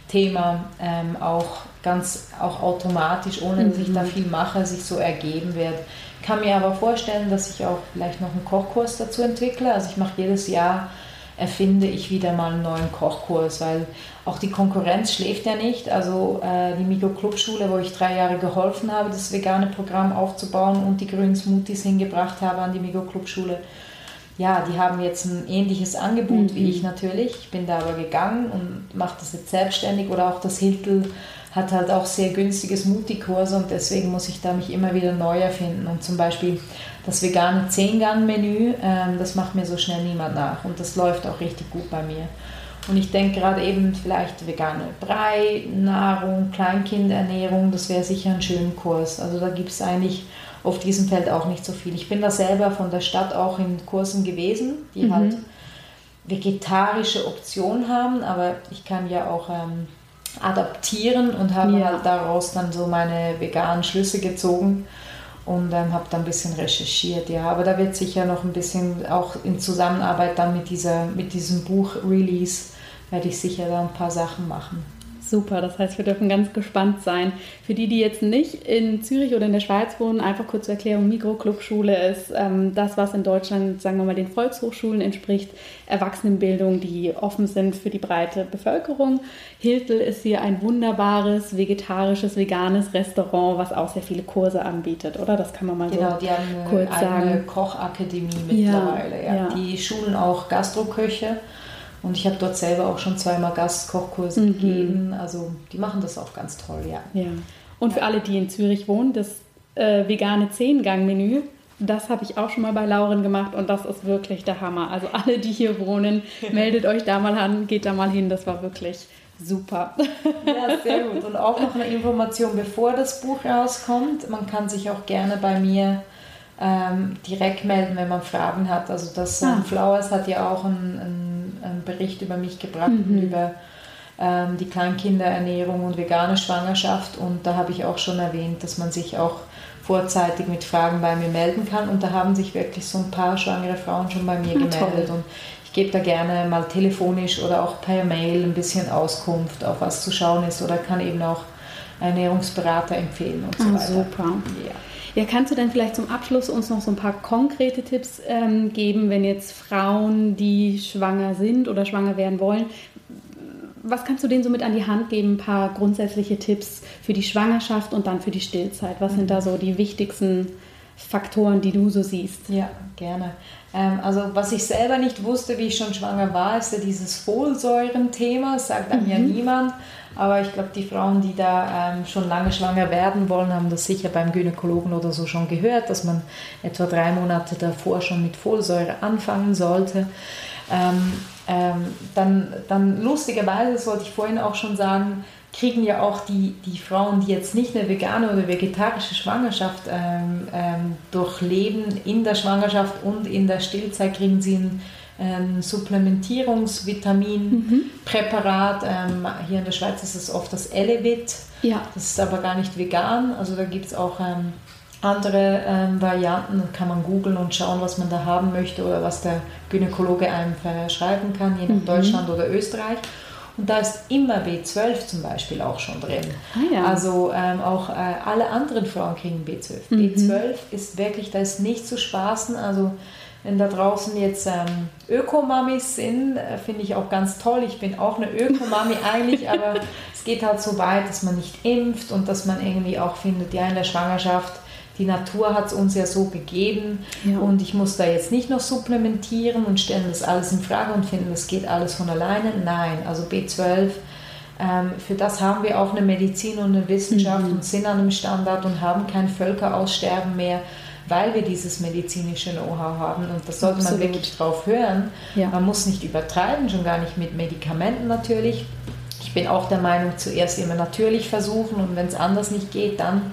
Thema ähm, auch ganz auch automatisch, ohne dass ich da viel mache, sich so ergeben wird. Kann mir aber vorstellen, dass ich auch vielleicht noch einen Kochkurs dazu entwickle. Also ich mache jedes Jahr erfinde ich wieder mal einen neuen Kochkurs, weil auch die Konkurrenz schläft ja nicht. Also äh, die Mikro Clubschule, wo ich drei Jahre geholfen habe, das vegane Programm aufzubauen und die grünen Smoothies hingebracht habe an die Mikro Clubschule. Ja, die haben jetzt ein ähnliches Angebot wie ich natürlich. Ich bin da aber gegangen und mache das jetzt selbstständig oder auch das Hiltel hat halt auch sehr günstige Smoothie-Kurse und deswegen muss ich da mich immer wieder neu erfinden. Und zum Beispiel das vegane 10-Gang-Menü, ähm, das macht mir so schnell niemand nach und das läuft auch richtig gut bei mir. Und ich denke gerade eben vielleicht vegane Brei, Nahrung, Kleinkindernährung, das wäre sicher ein schöner Kurs. Also da gibt es eigentlich auf diesem Feld auch nicht so viel. Ich bin da selber von der Stadt auch in Kursen gewesen, die halt vegetarische Optionen haben, aber ich kann ja auch ähm, adaptieren und habe Ja. halt daraus dann so meine veganen Schlüsse gezogen und ähm, habe dann ein bisschen recherchiert. Ja, aber da wird sicher noch ein bisschen auch in Zusammenarbeit dann mit, dieser, mit diesem Buch-Release werde ich sicher da ein paar Sachen machen. Super, das heißt, wir dürfen ganz gespannt sein. Für die, die jetzt nicht in Zürich oder in der Schweiz wohnen, einfach kurz zur Erklärung, Mikroclubschule ist ähm, das, was in Deutschland, sagen wir mal, den Volkshochschulen entspricht, Erwachsenenbildung, die offen sind für die breite Bevölkerung. Hiltel ist hier ein wunderbares, vegetarisches, veganes Restaurant, was auch sehr viele Kurse anbietet, oder? Das kann man mal Genau, so die haben eine kurz eigene sagen. Kochakademie Ja, mittlerweile. Ja, ja. Die schulen auch Gastroköche und ich habe dort selber auch schon zweimal Gastkochkurse Mhm. gegeben. Also die machen das auch ganz toll, ja. Ja. Und für alle, die in Zürich wohnen, das äh, vegane Zehn-Gang-Menü, das habe ich auch schon mal bei Lauren gemacht und das ist wirklich der Hammer. Also alle, die hier wohnen, meldet euch da mal an, geht da mal hin, das war wirklich super. Ja, sehr gut. Und auch noch eine Information, bevor das Buch rauskommt. Man kann sich auch gerne bei mir ähm, direkt melden, wenn man Fragen hat. Also das Ah. Flowers hat ja auch einen, einen, einen Bericht über mich gebracht, und über ähm, die Kleinkinderernährung und vegane Schwangerschaft. Und da habe ich auch schon erwähnt, dass man sich auch vorzeitig mit Fragen bei mir melden kann. Und da haben sich wirklich so ein paar schwangere Frauen schon bei mir Ah, gemeldet. toll. Und ich gebe da gerne mal telefonisch oder auch per Mail ein bisschen Auskunft, auf was zu schauen ist oder kann eben auch Ernährungsberater empfehlen und so Ah, weiter. super. Ja. Ja, kannst du denn vielleicht zum Abschluss uns noch so ein paar konkrete Tipps ähm, geben, wenn jetzt Frauen, die schwanger sind oder schwanger werden wollen, was kannst du denen so mit an die Hand geben? Ein paar grundsätzliche Tipps für die Schwangerschaft und dann für die Stillzeit. Was sind da so die wichtigsten Faktoren, die du so siehst? Ja, gerne. Ähm, also was ich selber nicht wusste, wie ich schon schwanger war, ist ja dieses Folsäuren-Thema. Sagt einem mhm. ja niemand. Aber ich glaube, die Frauen, die da ähm, schon lange schwanger werden wollen, haben das sicher beim Gynäkologen oder so schon gehört, dass man etwa drei Monate davor schon mit Folsäure anfangen sollte. Ähm, ähm, dann, dann lustigerweise, wollte ich vorhin auch schon sagen, kriegen ja auch die, die Frauen, die jetzt nicht eine vegane oder vegetarische Schwangerschaft ähm, ähm, durchleben, in der Schwangerschaft und in der Stillzeit kriegen sie ein ähm, Supplementierungsvitaminpräparat. Mhm. Ähm, hier in der Schweiz ist es oft das Elevit. Ja. Das ist aber gar nicht vegan. Also da gibt es auch ähm, andere ähm, Varianten. Da kann man googeln und schauen, was man da haben möchte oder was der Gynäkologe einem verschreiben kann, je nach mhm. Deutschland oder Österreich. Und da ist immer B12 zum Beispiel auch schon drin. Ah, ja. Also ähm, auch äh, alle anderen Frauen kriegen B12. Mhm. B12 ist wirklich, da ist nicht zu spaßen. Also wenn da draußen jetzt ähm, Ökomamis sind, äh, finde ich auch ganz toll. Ich bin auch eine Ökomami eigentlich, aber es geht halt so weit, dass man nicht impft und dass man irgendwie auch findet, ja, in der Schwangerschaft die Natur hat es uns ja so gegeben ja. und ich muss da jetzt nicht noch supplementieren und stellen das alles in Frage und finden, das geht alles von alleine. Nein, also B12, ähm, für das haben wir auch eine Medizin und eine Wissenschaft mhm. und sind an einem Standard und haben kein Völkeraussterben mehr, weil wir dieses medizinische Know-how haben und das sollte Absolut. man wirklich drauf hören. Ja. Man muss nicht übertreiben, schon gar nicht mit Medikamenten natürlich. Ich bin auch der Meinung, zuerst immer natürlich versuchen und wenn es anders nicht geht, dann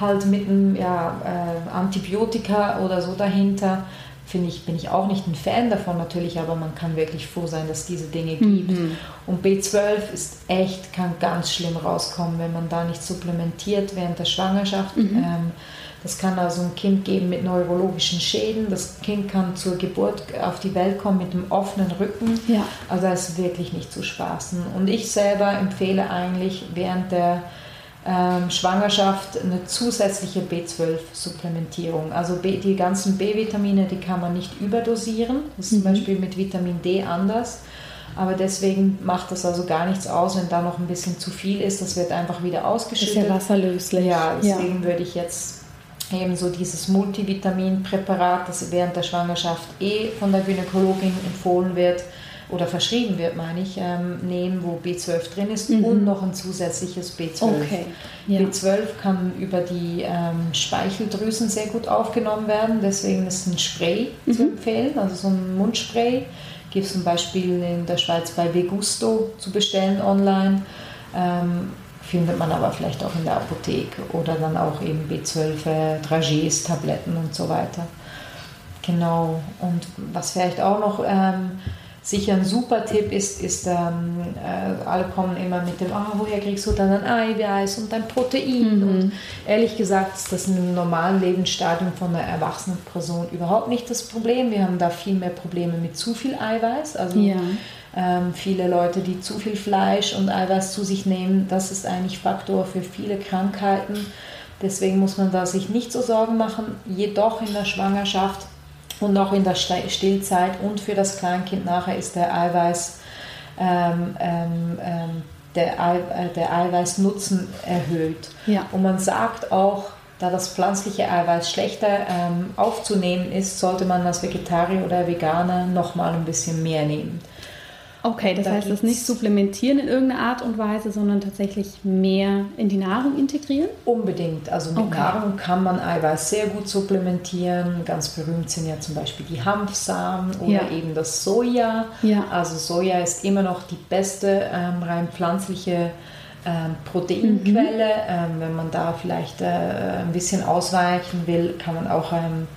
halt mit einem ja, äh, Antibiotika oder so dahinter, finde ich, bin ich auch nicht ein Fan davon natürlich, aber man kann wirklich froh sein, dass diese Dinge gibt. Mhm. Und B12 ist echt, kann ganz schlimm rauskommen, wenn man da nicht supplementiert während der Schwangerschaft. Mhm. Ähm, das kann also ein Kind geben mit neurologischen Schäden. Das Kind kann zur Geburt auf die Welt kommen mit einem offenen Rücken. Ja. Also das ist wirklich nicht zu spaßen. Und ich selber empfehle eigentlich während der ähm, Schwangerschaft eine zusätzliche B12-Supplementierung. Also B, die ganzen B-Vitamine, die kann man nicht überdosieren. Das ist mhm. zum Beispiel mit Vitamin D anders. Aber deswegen macht das also gar nichts aus, wenn da noch ein bisschen zu viel ist. Das wird einfach wieder ausgeschüttet. Das ist ja wasserlöslich. Ja, deswegen ja. würde ich jetzt eben so dieses Multivitaminpräparat, das während der Schwangerschaft eh von der Gynäkologin empfohlen wird, oder verschrieben wird, meine ich, ähm, nehmen, wo B12 drin ist mhm. und noch ein zusätzliches B12. Okay. Ja. B12 kann über die ähm, Speicheldrüsen sehr gut aufgenommen werden, deswegen ist ein Spray mhm. zu empfehlen, also so ein Mundspray. Gibt es zum Beispiel in der Schweiz bei Vegusto zu bestellen online. Ähm, findet man aber vielleicht auch in der Apotheke oder dann auch eben B12 äh, Dragees, Tabletten und so weiter. Genau. Und was vielleicht auch noch ähm, sicher ein super Tipp ist, ist ähm, äh, alle kommen immer mit dem, oh, woher kriegst du dann ein Eiweiß und ein Protein? Mhm. Und ehrlich gesagt ist das im normalen Lebensstadium von einer erwachsenen Person überhaupt nicht das Problem. Wir haben da viel mehr Probleme mit zu viel Eiweiß. Also ja. Ähm, viele Leute, die zu viel Fleisch und Eiweiß zu sich nehmen, das ist eigentlich Faktor für viele Krankheiten. Deswegen muss man da sich nicht so Sorgen machen. Jedoch in der Schwangerschaft und auch in der Stillzeit und für das Kleinkind nachher ist der Eiweiß, ähm, ähm, ähm der, Ei, äh, der Eiweißnutzen erhöht. Ja. Und man sagt auch, da das pflanzliche Eiweiß schlechter ähm, aufzunehmen ist, sollte man als Vegetarier oder Veganer nochmal ein bisschen mehr nehmen. Okay, das da heißt, das nicht supplementieren in irgendeiner Art und Weise, sondern tatsächlich mehr in die Nahrung integrieren? Unbedingt. Also mit okay. Nahrung kann man Eiweiß sehr gut supplementieren. Ganz berühmt sind ja zum Beispiel die Hanfsamen oder ja. eben das Soja. Ja. Also Soja ist immer noch die beste ähm, rein pflanzliche ähm, Proteinquelle. Mhm. Ähm, wenn man da vielleicht äh, ein bisschen ausweichen will, kann man auch ähm,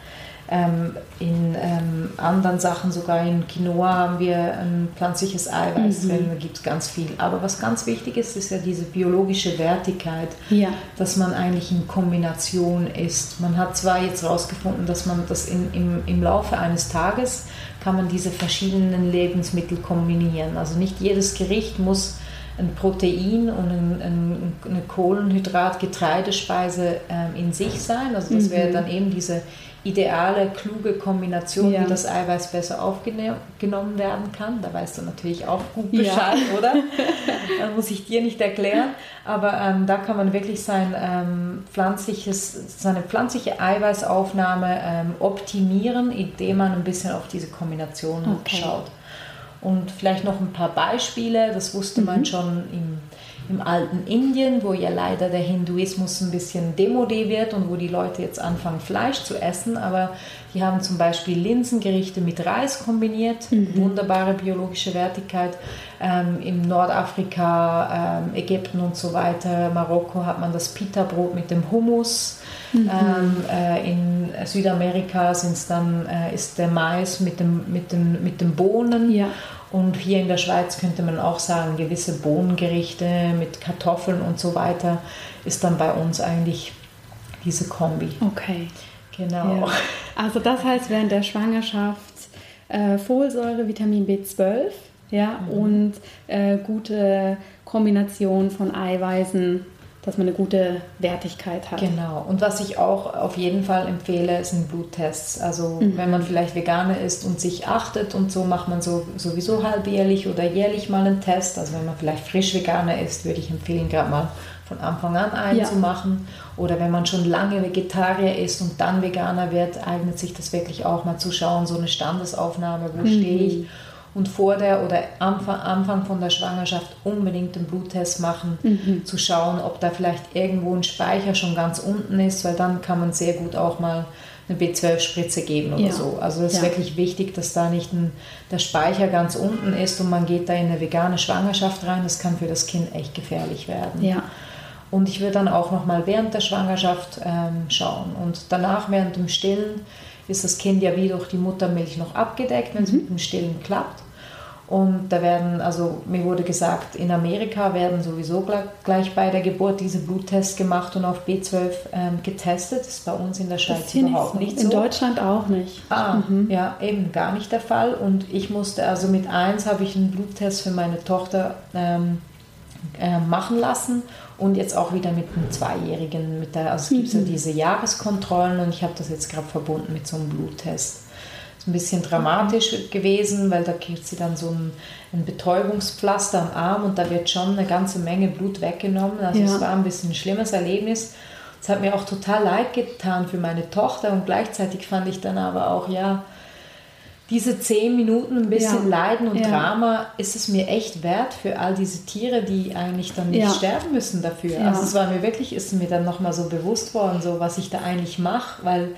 ähm, in ähm, anderen Sachen, sogar in Quinoa, haben wir ein pflanzliches Eiweiß mhm. drin, da gibt es ganz viel. Aber was ganz wichtig ist, ist ja diese biologische Wertigkeit, ja. dass man eigentlich in Kombination isst. Man hat zwar jetzt herausgefunden, dass man das in, im, im Laufe eines Tages kann man diese verschiedenen Lebensmittel kombinieren. Also nicht jedes Gericht muss ein Protein und ein, ein, eine Kohlenhydrat-Getreidespeise ähm, in sich sein. Also das mhm. wäre dann eben diese ideale, kluge Kombination, Ja. wie das Eiweiß besser aufgenommen werden kann. Da weißt du natürlich auch gut Bescheid, oder? Da muss ich dir nicht erklären. Aber ähm, da kann man wirklich sein ähm, pflanzliches, seine pflanzliche Eiweißaufnahme ähm, optimieren, indem man ein bisschen auf diese Kombination Okay. schaut. Und vielleicht noch ein paar Beispiele, das wusste man schon im, im alten Indien, wo ja leider der Hinduismus ein bisschen demodé wird und wo die Leute jetzt anfangen, Fleisch zu essen. Aber die haben zum Beispiel Linsengerichte mit Reis kombiniert, wunderbare biologische Wertigkeit. Ähm, Im Nordafrika, ähm, Ägypten und so weiter, Marokko hat man das Pita-Brot mit dem Hummus. Ähm, äh, in Südamerika sind's dann, äh, ist der Mais mit, dem, mit, den, mit den Bohnen. Ja. Und hier in der Schweiz könnte man auch sagen, gewisse Bohnengerichte mit Kartoffeln und so weiter ist dann bei uns eigentlich diese Kombi. Okay. Genau. Ja. Also das heißt während der Schwangerschaft äh, Folsäure, Vitamin B12 ja, Mhm. und äh, gute Kombination von Eiweißen, dass man eine gute Wertigkeit hat. Genau. Und was ich auch auf jeden Fall empfehle, sind Bluttests. Also wenn man vielleicht Veganer ist und sich achtet und so, macht man so, sowieso halbjährlich oder jährlich mal einen Test. Also wenn man vielleicht frisch Veganer ist, würde ich empfehlen, gerade mal von Anfang an einen Ja. zu machen. Oder wenn man schon lange Vegetarier ist und dann Veganer wird, eignet sich das wirklich auch mal zu schauen, so eine Standesaufnahme, wo stehe ich. Und vor der oder Anfang, Anfang von der Schwangerschaft unbedingt einen Bluttest machen, zu schauen, ob da vielleicht irgendwo ein Speicher schon ganz unten ist, weil dann kann man sehr gut auch mal eine B12-Spritze geben oder Ja. so. Also es ist Ja. wirklich wichtig, dass da nicht ein, der Speicher ganz unten ist und man geht da in eine vegane Schwangerschaft rein. Das kann für das Kind echt gefährlich werden. Ja. Und ich würde dann auch noch mal während der Schwangerschaft ähm, schauen. Und danach, während dem Stillen, ist das Kind ja wie durch die Muttermilch noch abgedeckt, wenn es mit dem Stillen klappt. Und da werden, also mir wurde gesagt, in Amerika werden sowieso gleich, gleich bei der Geburt diese Bluttests gemacht und auf B12 ähm, getestet. Das ist bei uns in der Schweiz überhaupt nicht so. so. In Deutschland auch nicht. Ah, ja, eben gar nicht der Fall. Und ich musste, also mit eins habe ich einen Bluttest für meine Tochter ähm, äh, machen lassen und jetzt auch wieder mit einem Zweijährigen. Mit der, also es gibt ja diese Jahreskontrollen und ich habe das jetzt gerade verbunden mit so einem Bluttest. Ein bisschen dramatisch gewesen, weil da kriegt sie dann so ein, ein Betäubungspflaster am Arm und da wird schon eine ganze Menge Blut weggenommen. Also Ja. es war ein bisschen ein schlimmes Erlebnis. Es hat mir auch total leid getan für meine Tochter und gleichzeitig fand ich dann aber auch, ja, diese zehn Minuten ein bisschen Ja. Leiden und Ja. Drama ist es mir echt wert für all diese Tiere, die eigentlich dann nicht Ja. sterben müssen dafür. Also es war mir wirklich, ist mir dann nochmal so bewusst worden, so was ich da eigentlich mache, weil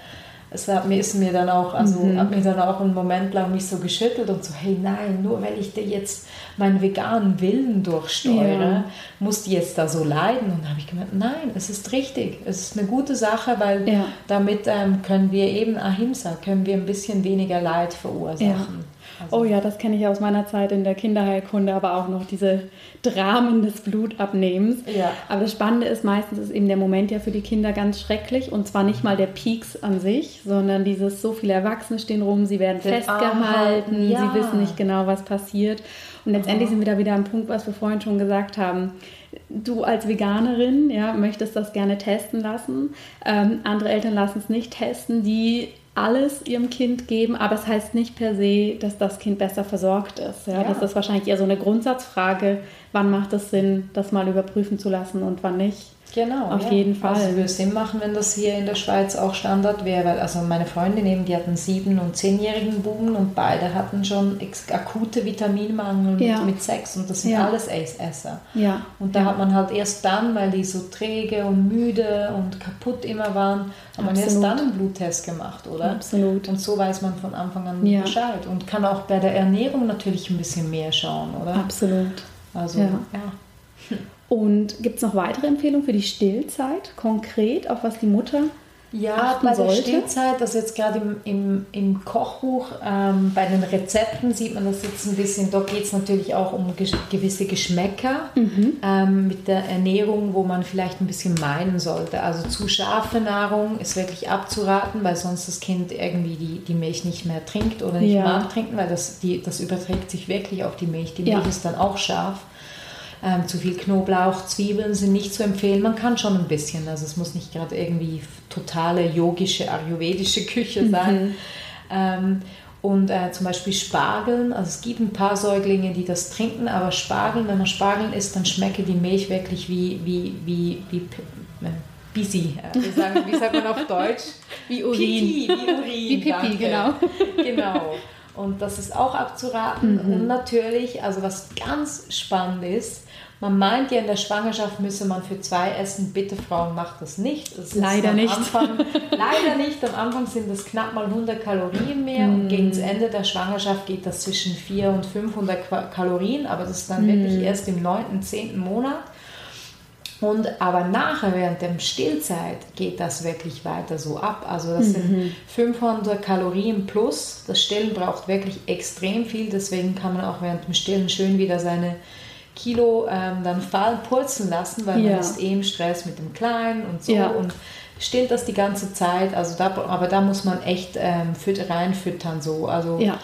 es hat mir ist mir dann auch, also Mhm. hat mir dann auch einen Moment lang mich so geschüttelt und so, hey nein, nur weil ich dir jetzt meinen veganen Willen durchsteuere, Ja. muss die jetzt da so leiden. Und da habe ich gemeint, nein, es ist richtig, es ist eine gute Sache, weil Ja. damit ähm, können wir eben Ahimsa, können wir ein bisschen weniger Leid verursachen. Also, Oh ja, das kenne ich aus meiner Zeit in der Kinderheilkunde, aber auch noch diese Dramen des Blutabnehmens. Ja. Aber das Spannende ist, meistens ist eben der Moment ja für die Kinder ganz schrecklich und zwar nicht mal der Peaks an sich, sondern dieses so viele Erwachsene stehen rum, sie werden festgehalten, ja. sie wissen nicht genau, was passiert. Und letztendlich sind wir da wieder am Punkt, was wir vorhin schon gesagt haben. Du als Veganerin ja, möchtest das gerne testen lassen. Ähm, andere Eltern lassen es nicht testen, die alles ihrem Kind geben, aber es heißt nicht per se, dass das Kind besser versorgt ist. Ja? Ja. Das ist wahrscheinlich eher so eine Grundsatzfrage, wann macht es Sinn, das mal überprüfen zu lassen und wann nicht. Genau, Auf ja. jeden Fall. Also würde Sinn machen, wenn das hier in der Schweiz auch Standard wäre, weil also meine Freundin eben, die hatten sieben- und zehnjährigen Buben und beide hatten schon akute Vitaminmangel Ja. mit, mit sechs und das sind Ja. alles Esser. Ja. Und da hat man halt erst dann, weil die so träge und müde und kaputt immer waren, hat man erst Absolut. dann einen Bluttest gemacht, oder? Absolut. Und so weiß man von Anfang an. Bescheid und kann auch bei der Ernährung natürlich ein bisschen mehr schauen, oder? Absolut. Also, Ja. Und gibt es noch weitere Empfehlungen für die Stillzeit, konkret, auf was die Mutter Ja, bei der sollte? Stillzeit, das jetzt gerade im, im, im Kochbuch, ähm, bei den Rezepten sieht man das jetzt ein bisschen, da geht es natürlich auch um ges gewisse Geschmäcker Mhm. ähm, mit der Ernährung, wo man vielleicht ein bisschen meiden sollte. Also zu scharfe Nahrung ist wirklich abzuraten, weil sonst das Kind irgendwie die, die Milch nicht mehr trinkt oder nicht Ja. mag trinken, weil das, die, das überträgt sich wirklich auf die Milch. Die Milch Ja. ist dann auch scharf. Ähm, zu viel Knoblauch, Zwiebeln sind nicht zu empfehlen. Man kann schon ein bisschen, also es muss nicht gerade irgendwie totale yogische, ayurvedische Küche sein. Mhm. Ähm, und äh, zum Beispiel Spargeln, also es gibt ein paar Säuglinge, die das trinken, aber Spargeln, wenn man Spargeln isst, dann schmecke die Milch wirklich wie, wie, wie, wie, wie Bisi. Äh, wie, sagen, wie sagt man auf Deutsch? Wie Urin. Pipi, wie Urin. Wie Pipi, genau. Genau. Und das ist auch abzuraten. Mhm. Und natürlich, also was ganz spannend ist, man meint ja in der Schwangerschaft müsse man für zwei essen. Bitte Frauen, macht das nicht. Das leider nicht. Anfang, leider nicht. Am Anfang sind es knapp mal 100 Kalorien mehr mm. und gegen das Ende der Schwangerschaft geht das zwischen 400 und 500 Kalorien. Aber das ist dann mm. wirklich erst im 9., 10. Monat. Und aber nachher, während der Stillzeit, geht das wirklich weiter so ab. Also das mhm. sind 500 Kalorien plus. Das Stillen braucht wirklich extrem viel. Deswegen kann man auch während dem Stillen schön wieder seine Kilo ähm, dann fallen, purzeln lassen, weil ja. man ist eh im Stress mit dem Kleinen und so ja. und stillt das die ganze Zeit. Also da, aber da muss man echt ähm, füt, reinfüttern so. Also ja.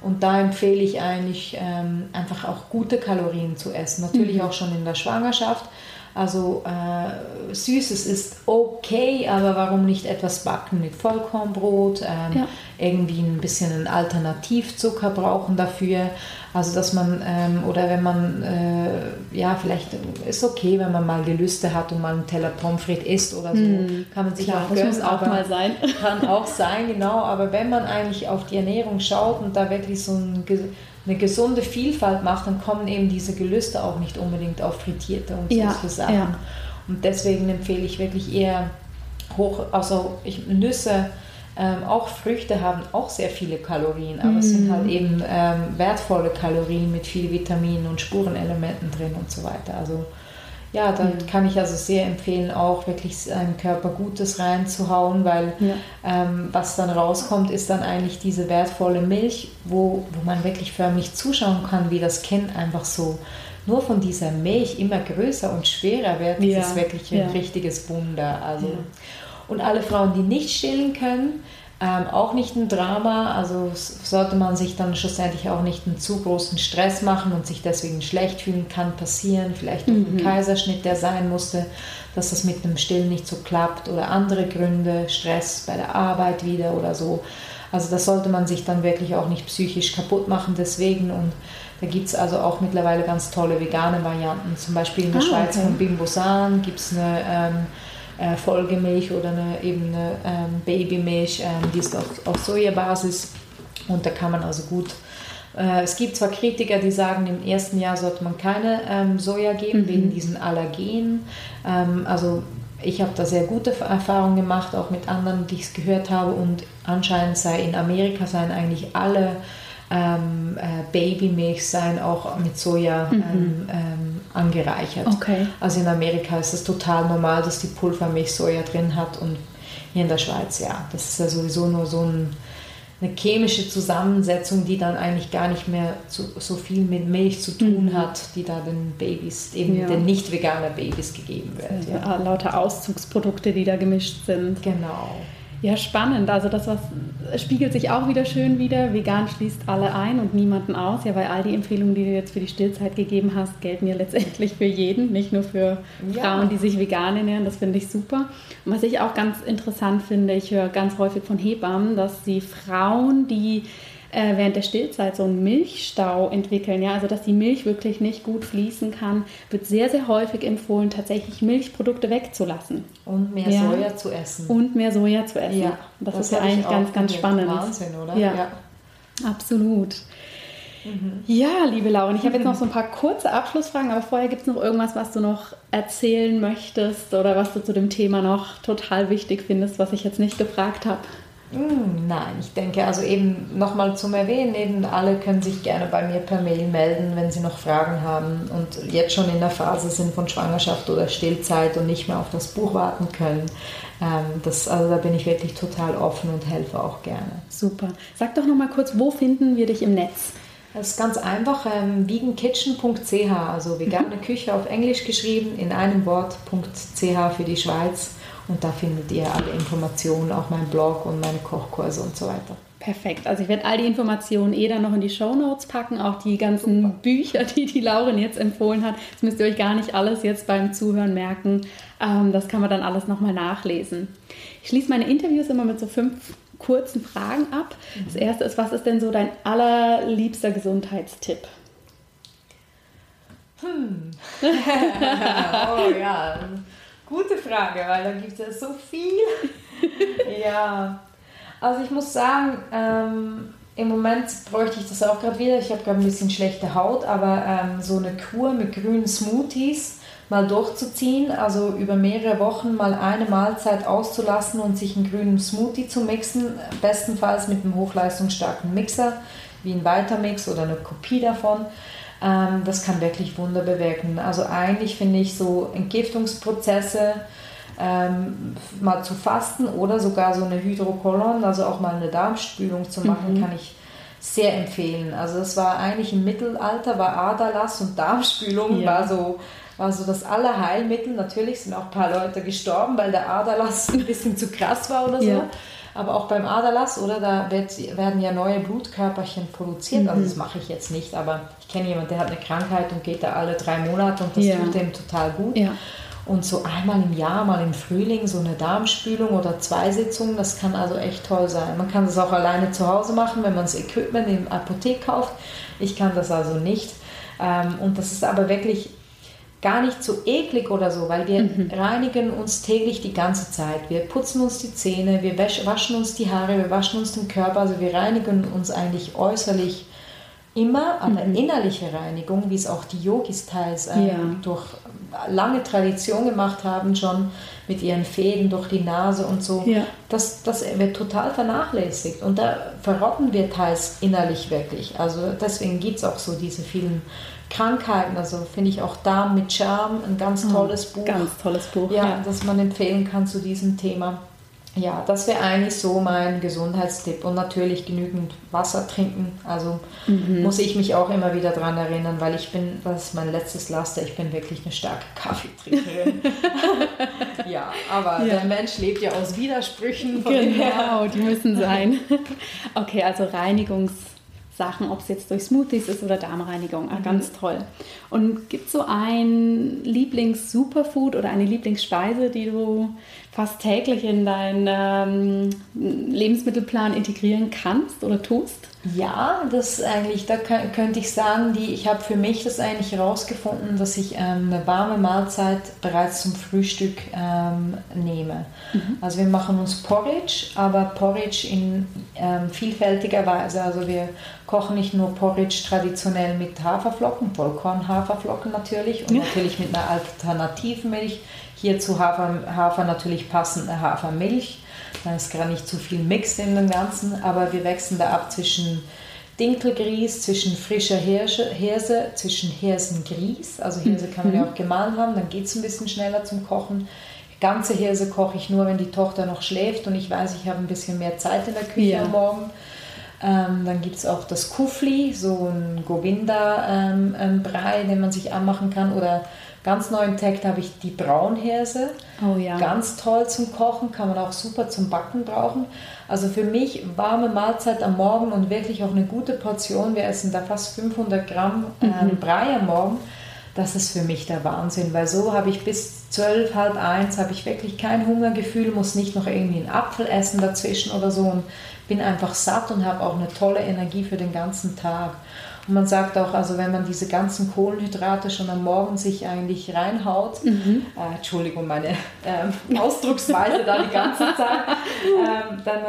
Und da empfehle ich eigentlich ähm, einfach auch gute Kalorien zu essen. Natürlich mhm. auch schon in der Schwangerschaft. Also äh, Süßes ist okay, aber warum nicht etwas backen mit Vollkornbrot? Ähm, ja. Irgendwie ein bisschen einen Alternativzucker brauchen dafür. Also dass man, ähm, oder wenn man, äh, ja, vielleicht ist okay, wenn man mal Gelüste hat und mal einen Teller Pommes frites isst oder so, hm. kann man sich Klar, auch gönnen. Das muss auch mal sein. Kann auch sein, genau. Aber wenn man eigentlich auf die Ernährung schaut und da wirklich so ein eine gesunde Vielfalt macht, dann kommen eben diese Gelüste auch nicht unbedingt auf frittierte und ja, solche Sachen. Ja. Und deswegen empfehle ich wirklich eher hoch, also ich, Nüsse, ähm, auch Früchte haben auch sehr viele Kalorien, aber mm. es sind halt mm. eben ähm, wertvolle Kalorien mit viel Vitaminen und Spurenelementen drin und so weiter. Also ja, dann mhm. kann ich also sehr empfehlen, auch wirklich seinem Körper Gutes reinzuhauen, weil ja. ähm, was dann rauskommt, ist dann eigentlich diese wertvolle Milch, wo, wo man wirklich förmlich zuschauen kann, wie das Kind einfach so nur von dieser Milch immer größer und schwerer wird. Das ja. ist wirklich ein ja. richtiges Wunder. Also. Und alle Frauen, die nicht stillen können, ähm, auch nicht ein Drama, also sollte man sich dann schlussendlich auch nicht einen zu großen Stress machen und sich deswegen schlecht fühlen, kann passieren. Vielleicht mhm. ein Kaiserschnitt, der sein musste, dass das mit dem Stillen nicht so klappt oder andere Gründe, Stress bei der Arbeit wieder oder so. Also das sollte man sich dann wirklich auch nicht psychisch kaputt machen deswegen und da gibt es also auch mittlerweile ganz tolle vegane Varianten. Zum Beispiel in der ah, Schweiz okay. von Bimbosan gibt es eine ähm, äh, Folgemilch oder eine, eben eine ähm, Babymilch, ähm, die ist auf, auf Sojabasis und da kann man also gut äh, es gibt zwar Kritiker, die sagen, im ersten Jahr sollte man keine ähm, Soja geben, mhm. wegen diesen Allergenen. Ähm, also ich habe da sehr gute Erfahrungen gemacht, auch mit anderen, die ich es gehört habe. Und anscheinend sei in Amerika seien eigentlich alle ähm, äh, Babymilch seien auch mit Soja mhm. ähm, ähm, angereichert. Okay. Also in Amerika ist es total normal, dass die Pulvermilch Soja drin hat und hier in der Schweiz ja. Das ist ja sowieso nur so ein, eine chemische Zusammensetzung, die dann eigentlich gar nicht mehr zu, so viel mit Milch zu tun mhm. hat, die da den Babys, eben ja. den nicht veganer Babys gegeben wird. Ja. ja. Lauter Auszugsprodukte, die da gemischt sind. Genau. Ja, spannend. Also das was, spiegelt sich auch wieder schön wieder. Vegan schließt alle ein und niemanden aus. Ja, weil all die Empfehlungen, die du jetzt für die Stillzeit gegeben hast, gelten ja letztendlich für jeden, nicht nur für ja. Frauen, die sich vegan ernähren. Das finde ich super. Und was ich auch ganz interessant finde, ich höre ganz häufig von Hebammen, dass die Frauen, die äh, während der Stillzeit so einen Milchstau entwickeln, ja, also dass die Milch wirklich nicht gut fließen kann, wird sehr, sehr häufig empfohlen, tatsächlich Milchprodukte wegzulassen. Und mehr ja. Soja zu essen. Und mehr Soja zu essen. Ja, das, das ist ja eigentlich ganz, ganz spannend. Wahnsinn, oder? Ja, ja. absolut. Mhm. Ja, liebe Lauren, ich habe jetzt noch so ein paar kurze Abschlussfragen, aber vorher gibt es noch irgendwas, was du noch erzählen möchtest oder was du zu dem Thema noch total wichtig findest, was ich jetzt nicht gefragt habe. Hm, nein, ich denke, also eben nochmal zum Erwähnen, eben alle können sich gerne bei mir per Mail melden, wenn sie noch Fragen haben und jetzt schon in der Phase sind von Schwangerschaft oder Stillzeit und nicht mehr auf das Buch warten können. Ähm, das, also da bin ich wirklich total offen und helfe auch gerne. Super. Sag doch nochmal kurz, wo finden wir dich im Netz? Das ist ganz einfach, ähm, vegankitchen.ch, also vegane mhm. Küche auf Englisch geschrieben, in einem Wort.ch für die Schweiz. Und da findet ihr alle Informationen, auch mein Blog und meine Kochkurse und so weiter. Perfekt. Also ich werde all die Informationen eh dann noch in die Show Notes packen, auch die ganzen Super. Bücher, die die Lauren jetzt empfohlen hat. Das müsst ihr euch gar nicht alles jetzt beim Zuhören merken. Ähm, das kann man dann alles nochmal nachlesen. Ich schließe meine Interviews immer mit so fünf kurzen Fragen ab. Das mhm. erste ist, was ist denn so dein allerliebster Gesundheitstipp? Hm. oh ja, gute Frage, weil da gibt es ja so viel. ja, also ich muss sagen, ähm, im Moment bräuchte ich das auch gerade wieder. Ich habe gerade ein bisschen schlechte Haut, aber ähm, so eine Kur mit grünen Smoothies mal durchzuziehen, also über mehrere Wochen mal eine Mahlzeit auszulassen und sich einen grünen Smoothie zu mixen, bestenfalls mit einem hochleistungsstarken Mixer, wie ein Vitamix oder eine Kopie davon. Ähm, das kann wirklich Wunder bewirken. Also eigentlich finde ich so Entgiftungsprozesse, ähm, mal zu fasten oder sogar so eine Hydrokolon, also auch mal eine Darmspülung zu machen, mhm. kann ich sehr empfehlen. Also das war eigentlich im Mittelalter, war Aderlass und Darmspülung ja. war so war so das Allerheilmittel. Natürlich sind auch ein paar Leute gestorben, weil der Aderlass ein bisschen zu krass war oder so. Ja. Aber auch beim Aderlass, oder? Da wird, werden ja neue Blutkörperchen produziert. Also mhm. Also das mache ich jetzt nicht, aber ich kenne jemanden, der hat eine Krankheit und geht da alle drei Monate und das ja. tut dem total gut. Ja. Und so einmal im Jahr, mal im Frühling, so eine Darmspülung oder zwei Sitzungen, das kann also echt toll sein. Man kann das auch alleine zu Hause machen, wenn man das Equipment in der Apotheke kauft. Ich kann das also nicht. Ähm, und das ist aber wirklich gar nicht so eklig oder so, weil wir mhm. reinigen uns täglich die ganze Zeit. Wir putzen uns die Zähne, wir waschen uns die Haare, wir waschen uns den Körper, also wir reinigen uns eigentlich äußerlich immer, aber mhm. innerliche Reinigung, wie es auch die Yogis teils ähm, ja. durch lange Tradition gemacht haben, schon mit ihren Fäden durch die Nase und so, ja. das, das wird total vernachlässigt. Und da verrotten wir teils innerlich wirklich. Also deswegen gibt es auch so diese vielen Krankheiten. Also finde ich auch Darm mit Charme ein ganz mhm. tolles Buch. Ganz tolles Buch. Ja, ja, das man empfehlen kann zu diesem Thema. Ja, das wäre eigentlich so mein Gesundheitstipp. Und natürlich genügend Wasser trinken. Also mhm. muss ich mich auch immer wieder daran erinnern, weil ich bin, das ist mein letztes Laster, ich bin wirklich eine starke Kaffeetrinkerin. ja, aber ja. der Mensch lebt ja aus Widersprüchen. genau, die müssen sein. okay, also Reinigungs- Sachen, ob es jetzt durch Smoothies ist oder Darmreinigung. Ah, mhm. Ganz toll. Und gibt es so ein Lieblings-Superfood oder eine Lieblingsspeise, die du fast täglich in deinen ähm, Lebensmittelplan integrieren kannst oder tust? Ja, das eigentlich, da könnte ich sagen, die, ich habe für mich das eigentlich herausgefunden, dass ich ähm, eine warme Mahlzeit bereits zum Frühstück ähm, nehme. Mhm. Also wir machen uns Porridge, aber Porridge in ähm, vielfältiger Weise. Also wir kochen nicht nur Porridge traditionell mit Haferflocken, Vollkorn-Haferflocken natürlich und ja. natürlich mit einer alternativen Milch. Hier zu Hafer, Hafer natürlich passende Hafermilch da ist gar nicht zu viel Mix in dem Ganzen, aber wir wechseln da ab zwischen Dinkelgrieß, zwischen frischer Hirse, Hirse zwischen Hirsengrieß. Also Hirse kann man ja mhm. auch gemahlen haben, dann geht es ein bisschen schneller zum Kochen. Ganze Hirse koche ich nur, wenn die Tochter noch schläft und ich weiß, ich habe ein bisschen mehr Zeit in der Küche ja. am Morgen. Ähm, dann gibt es auch das Kufli, so ein Govinda-Brei, ähm, ähm, den man sich anmachen kann. Oder Ganz neu entdeckt habe ich die Braunhirse. Oh ja. Ganz toll zum Kochen, kann man auch super zum Backen brauchen. Also für mich warme Mahlzeit am Morgen und wirklich auch eine gute Portion. Wir essen da fast 500 Gramm äh, mhm. Brei am Morgen. Das ist für mich der Wahnsinn, weil so habe ich bis zwölf, halb eins, habe ich wirklich kein Hungergefühl, muss nicht noch irgendwie einen Apfel essen dazwischen oder so und bin einfach satt und habe auch eine tolle Energie für den ganzen Tag. Und man sagt auch, also wenn man diese ganzen Kohlenhydrate schon am Morgen sich eigentlich reinhaut, mhm. äh, Entschuldigung, meine äh, Ausdrucksweise da die ganze Zeit, äh, dann,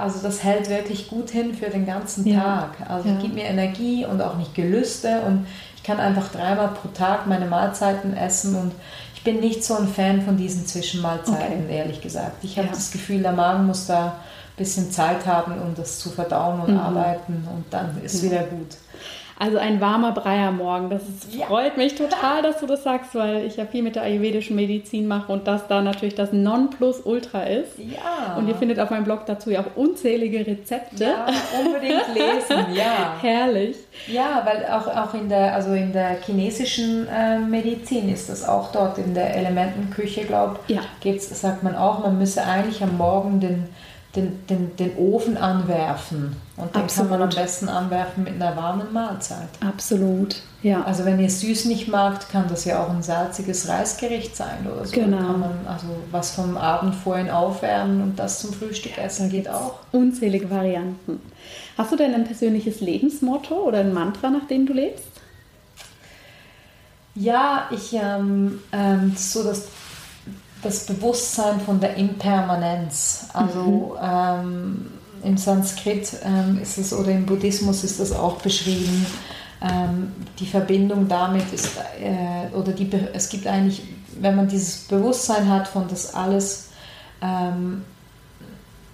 also das hält wirklich gut hin für den ganzen ja. Tag. Also ja. gibt mir Energie und auch nicht Gelüste und ich kann einfach dreimal pro Tag meine Mahlzeiten essen und ich bin nicht so ein Fan von diesen Zwischenmahlzeiten, okay. ehrlich gesagt. Ich habe ja. das Gefühl, der Magen muss da ein bisschen Zeit haben, um das zu verdauen und mhm. arbeiten und dann ist wieder gut. Also ein warmer Brei am Morgen. Das ist, ja. freut mich total, dass du das sagst, weil ich ja viel mit der ayurvedischen Medizin mache und das da natürlich das Nonplusultra ist. Ja. Und ihr findet auf meinem Blog dazu ja auch unzählige Rezepte. Ja, unbedingt lesen, ja. Herrlich. Ja, weil auch, auch in der, also in der chinesischen äh, Medizin ist das auch dort in der Elementenküche, glaube ich, ja. sagt man auch, man müsse eigentlich am Morgen den den, den, den Ofen anwerfen. Und den Absolut. kann man am besten anwerfen mit einer warmen Mahlzeit. Absolut, ja. Also wenn ihr süß nicht magt, kann das ja auch ein salziges Reisgericht sein oder so. Genau. Kann man also was vom Abend vorhin aufwärmen und das zum Frühstück essen geht auch. Unzählige Varianten. Hast du denn ein persönliches Lebensmotto oder ein Mantra, nach dem du lebst? Ja, ich ähm, ähm, so das, das Bewusstsein von der Impermanenz. Also ähm, im Sanskrit ähm, ist es oder im Buddhismus ist das auch beschrieben. Ähm, die Verbindung damit ist äh, oder die es gibt eigentlich, wenn man dieses Bewusstsein hat von dass alles ähm,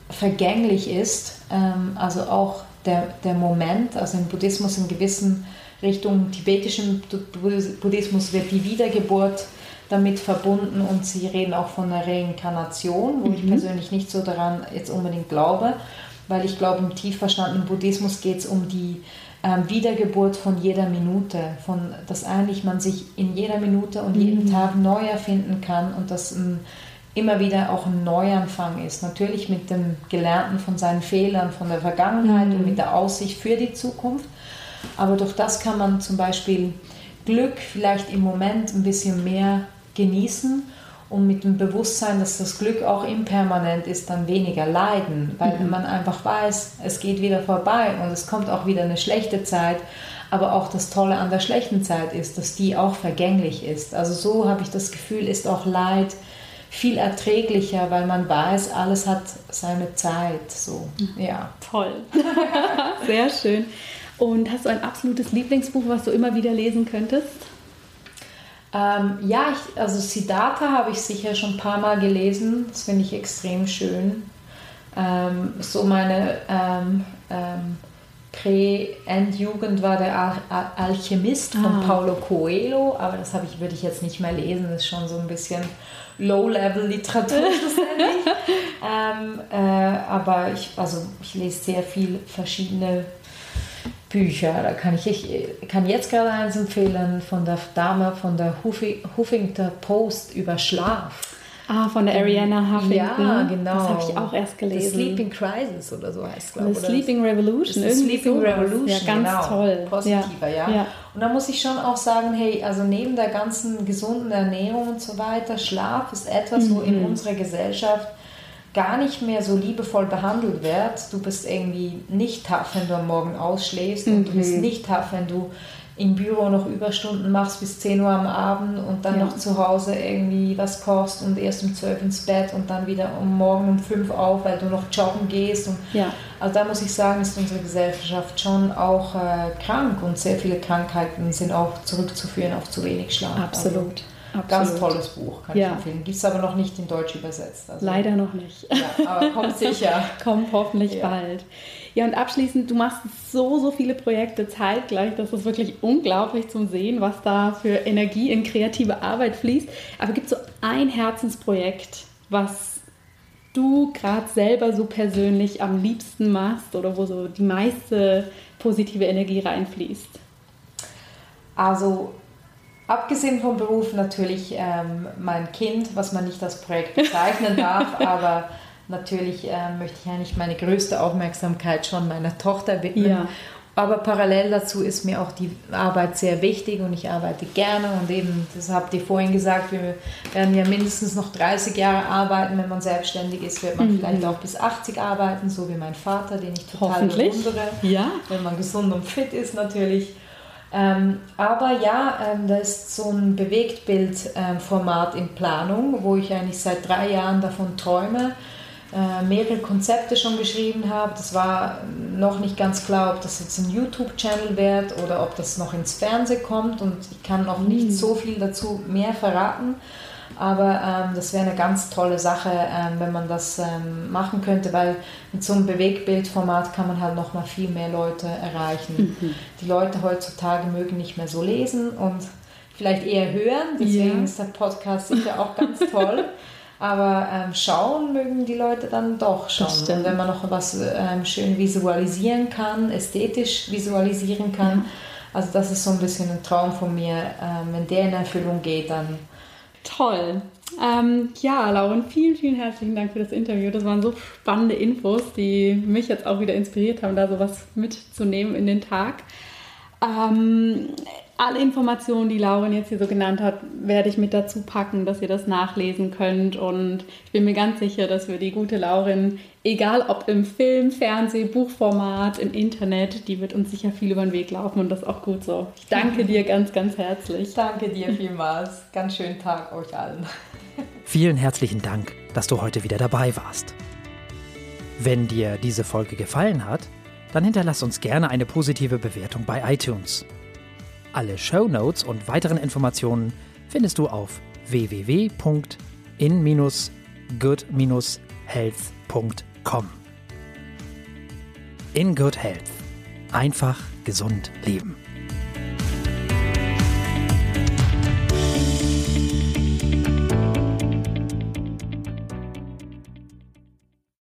vergänglich ist, ähm, also auch der, der Moment, also im Buddhismus in gewissen Richtungen, tibetischen Buddhismus wird die Wiedergeburt damit verbunden und sie reden auch von einer Reinkarnation, wo ich persönlich nicht so daran jetzt unbedingt glaube, weil ich glaube, im tief verstandenen Buddhismus geht es um die ähm, Wiedergeburt von jeder Minute, von dass eigentlich man sich in jeder Minute und jeden Tag neu erfinden kann und dass ein, immer wieder auch ein Neuanfang ist. Natürlich mit dem Gelernten von seinen Fehlern von der Vergangenheit und mit der Aussicht für die Zukunft. Aber durch das kann man zum Beispiel Glück vielleicht im Moment ein bisschen mehr genießen und mit dem Bewusstsein, dass das Glück auch impermanent ist, dann weniger leiden, weil man einfach weiß, es geht wieder vorbei und es kommt auch wieder eine schlechte Zeit. Aber auch das Tolle an der schlechten Zeit ist, dass die auch vergänglich ist. Also so habe ich das Gefühl, ist auch Leid viel erträglicher, weil man weiß, alles hat seine Zeit. So, ja. Toll. Sehr schön. Und hast du ein absolutes Lieblingsbuch, was du immer wieder lesen könntest? Ähm, ja, ich, also Siddhartha habe ich sicher schon ein paar Mal gelesen. Das finde ich extrem schön. Ähm, so meine ähm, ähm, Prä-Endjugend war der Al Al Alchemist von Ah. Paulo Coelho, aber das habe ich, würde ich jetzt nicht mehr lesen. Das ist schon so ein bisschen Low-Level-Literatur schlussendlich. ähm, äh, aber ich, also ich lese sehr viel verschiedene Bücher. Da kann ich, ich kann jetzt gerade eins empfehlen von der Dame von der Huffington Post über Schlaf. Ah, von der Ariana Huffington. Ja, genau. Das habe ich auch erst The gelesen. Sleeping Crisis oder so heißt es, glaube The Sleeping Revolution. The Sleeping. Revolution, Ja, ganz genau. toll. Positiver, ja. ja. Und da muss ich schon auch sagen, hey, also neben der ganzen gesunden Ernährung und so weiter, Schlaf ist etwas, wo Mhm. in unserer Gesellschaft gar nicht mehr so liebevoll behandelt wird. Du bist irgendwie nicht tough, wenn du am Morgen ausschläfst und du Mhm. bist nicht tough, wenn du im Büro noch Überstunden machst bis 10 Uhr am Abend und dann Ja. noch zu Hause irgendwie was kochst und erst um 12 ins Bett und dann wieder um morgen um 5 auf, weil du noch joggen gehst. Und Ja. also da muss ich sagen, ist unsere Gesellschaft schon auch äh, krank und sehr viele Krankheiten sind auch zurückzuführen auf zu wenig Schlaf. Absolut. Also, ganz Absolut. tolles Buch, kann Ja. ich empfehlen. Gibt es aber noch nicht in Deutsch übersetzt. Also, Leider noch nicht. Ja, aber kommt sicher. Kommt hoffentlich Ja. bald. Ja, und abschließend, du machst so, so viele Projekte zeitgleich. Das ist wirklich unglaublich zum Sehen, was da für Energie in kreative Arbeit fließt. Aber gibt es so ein Herzensprojekt, was du gerade selber so persönlich am liebsten machst oder wo so die meiste positive Energie reinfließt? Also abgesehen vom Beruf natürlich ähm, mein Kind, was man nicht als Projekt bezeichnen darf, aber natürlich ähm, möchte ich eigentlich meine größte Aufmerksamkeit schon meiner Tochter widmen. Ja. Aber parallel dazu ist mir auch die Arbeit sehr wichtig und ich arbeite gerne und eben, das habt ihr vorhin gesagt, wir werden ja mindestens noch 30 Jahre arbeiten. Wenn man selbstständig ist, wird man vielleicht auch bis 80 arbeiten, so wie mein Vater, den ich total bewundere Ja. wenn man gesund und fit ist natürlich. Ähm, aber ja, ähm, da ist so ein Bewegtbildformat in Planung, wo ich eigentlich seit drei Jahren davon träume, äh, mehrere Konzepte schon geschrieben habe. Das war noch nicht ganz klar, ob das jetzt ein YouTube-Channel wird oder ob das noch ins Fernsehen kommt und ich kann noch nicht so viel dazu mehr verraten. Aber ähm, das wäre eine ganz tolle Sache, ähm, wenn man das ähm, machen könnte, weil mit so einem Bewegtbildformat kann man halt noch mal viel mehr Leute erreichen. Die Leute heutzutage mögen nicht mehr so lesen und vielleicht eher hören, deswegen Ja. ist der Podcast sicher auch ganz toll. Aber ähm, schauen mögen die Leute dann doch schon. Und wenn man noch was ähm, schön visualisieren kann, ästhetisch visualisieren kann, also das ist so ein bisschen ein Traum von mir. Ähm, wenn der in Erfüllung geht, dann Toll. Ähm, ja, Lauren, vielen, vielen herzlichen Dank für das Interview. Das waren so spannende Infos, die mich jetzt auch wieder inspiriert haben, da sowas mitzunehmen in den Tag. Ähm, alle Informationen, die Lauren jetzt hier so genannt hat, werde ich mit dazu packen, dass ihr das nachlesen könnt. Und ich bin mir ganz sicher, dass wir die gute Lauren, egal ob im Film, Fernseh, Buchformat, im Internet, die wird uns sicher viel über den Weg laufen und das auch gut so. Ich danke dir ganz, ganz herzlich. Danke dir vielmals. Ganz schönen Tag euch allen. Vielen herzlichen Dank, dass du heute wieder dabei warst. Wenn dir diese Folge gefallen hat, dann hinterlass uns gerne eine positive Bewertung bei iTunes. Alle Show Notes und weiteren Informationen findest du auf www.in-good-health.com. In Good Health. Einfach gesund leben.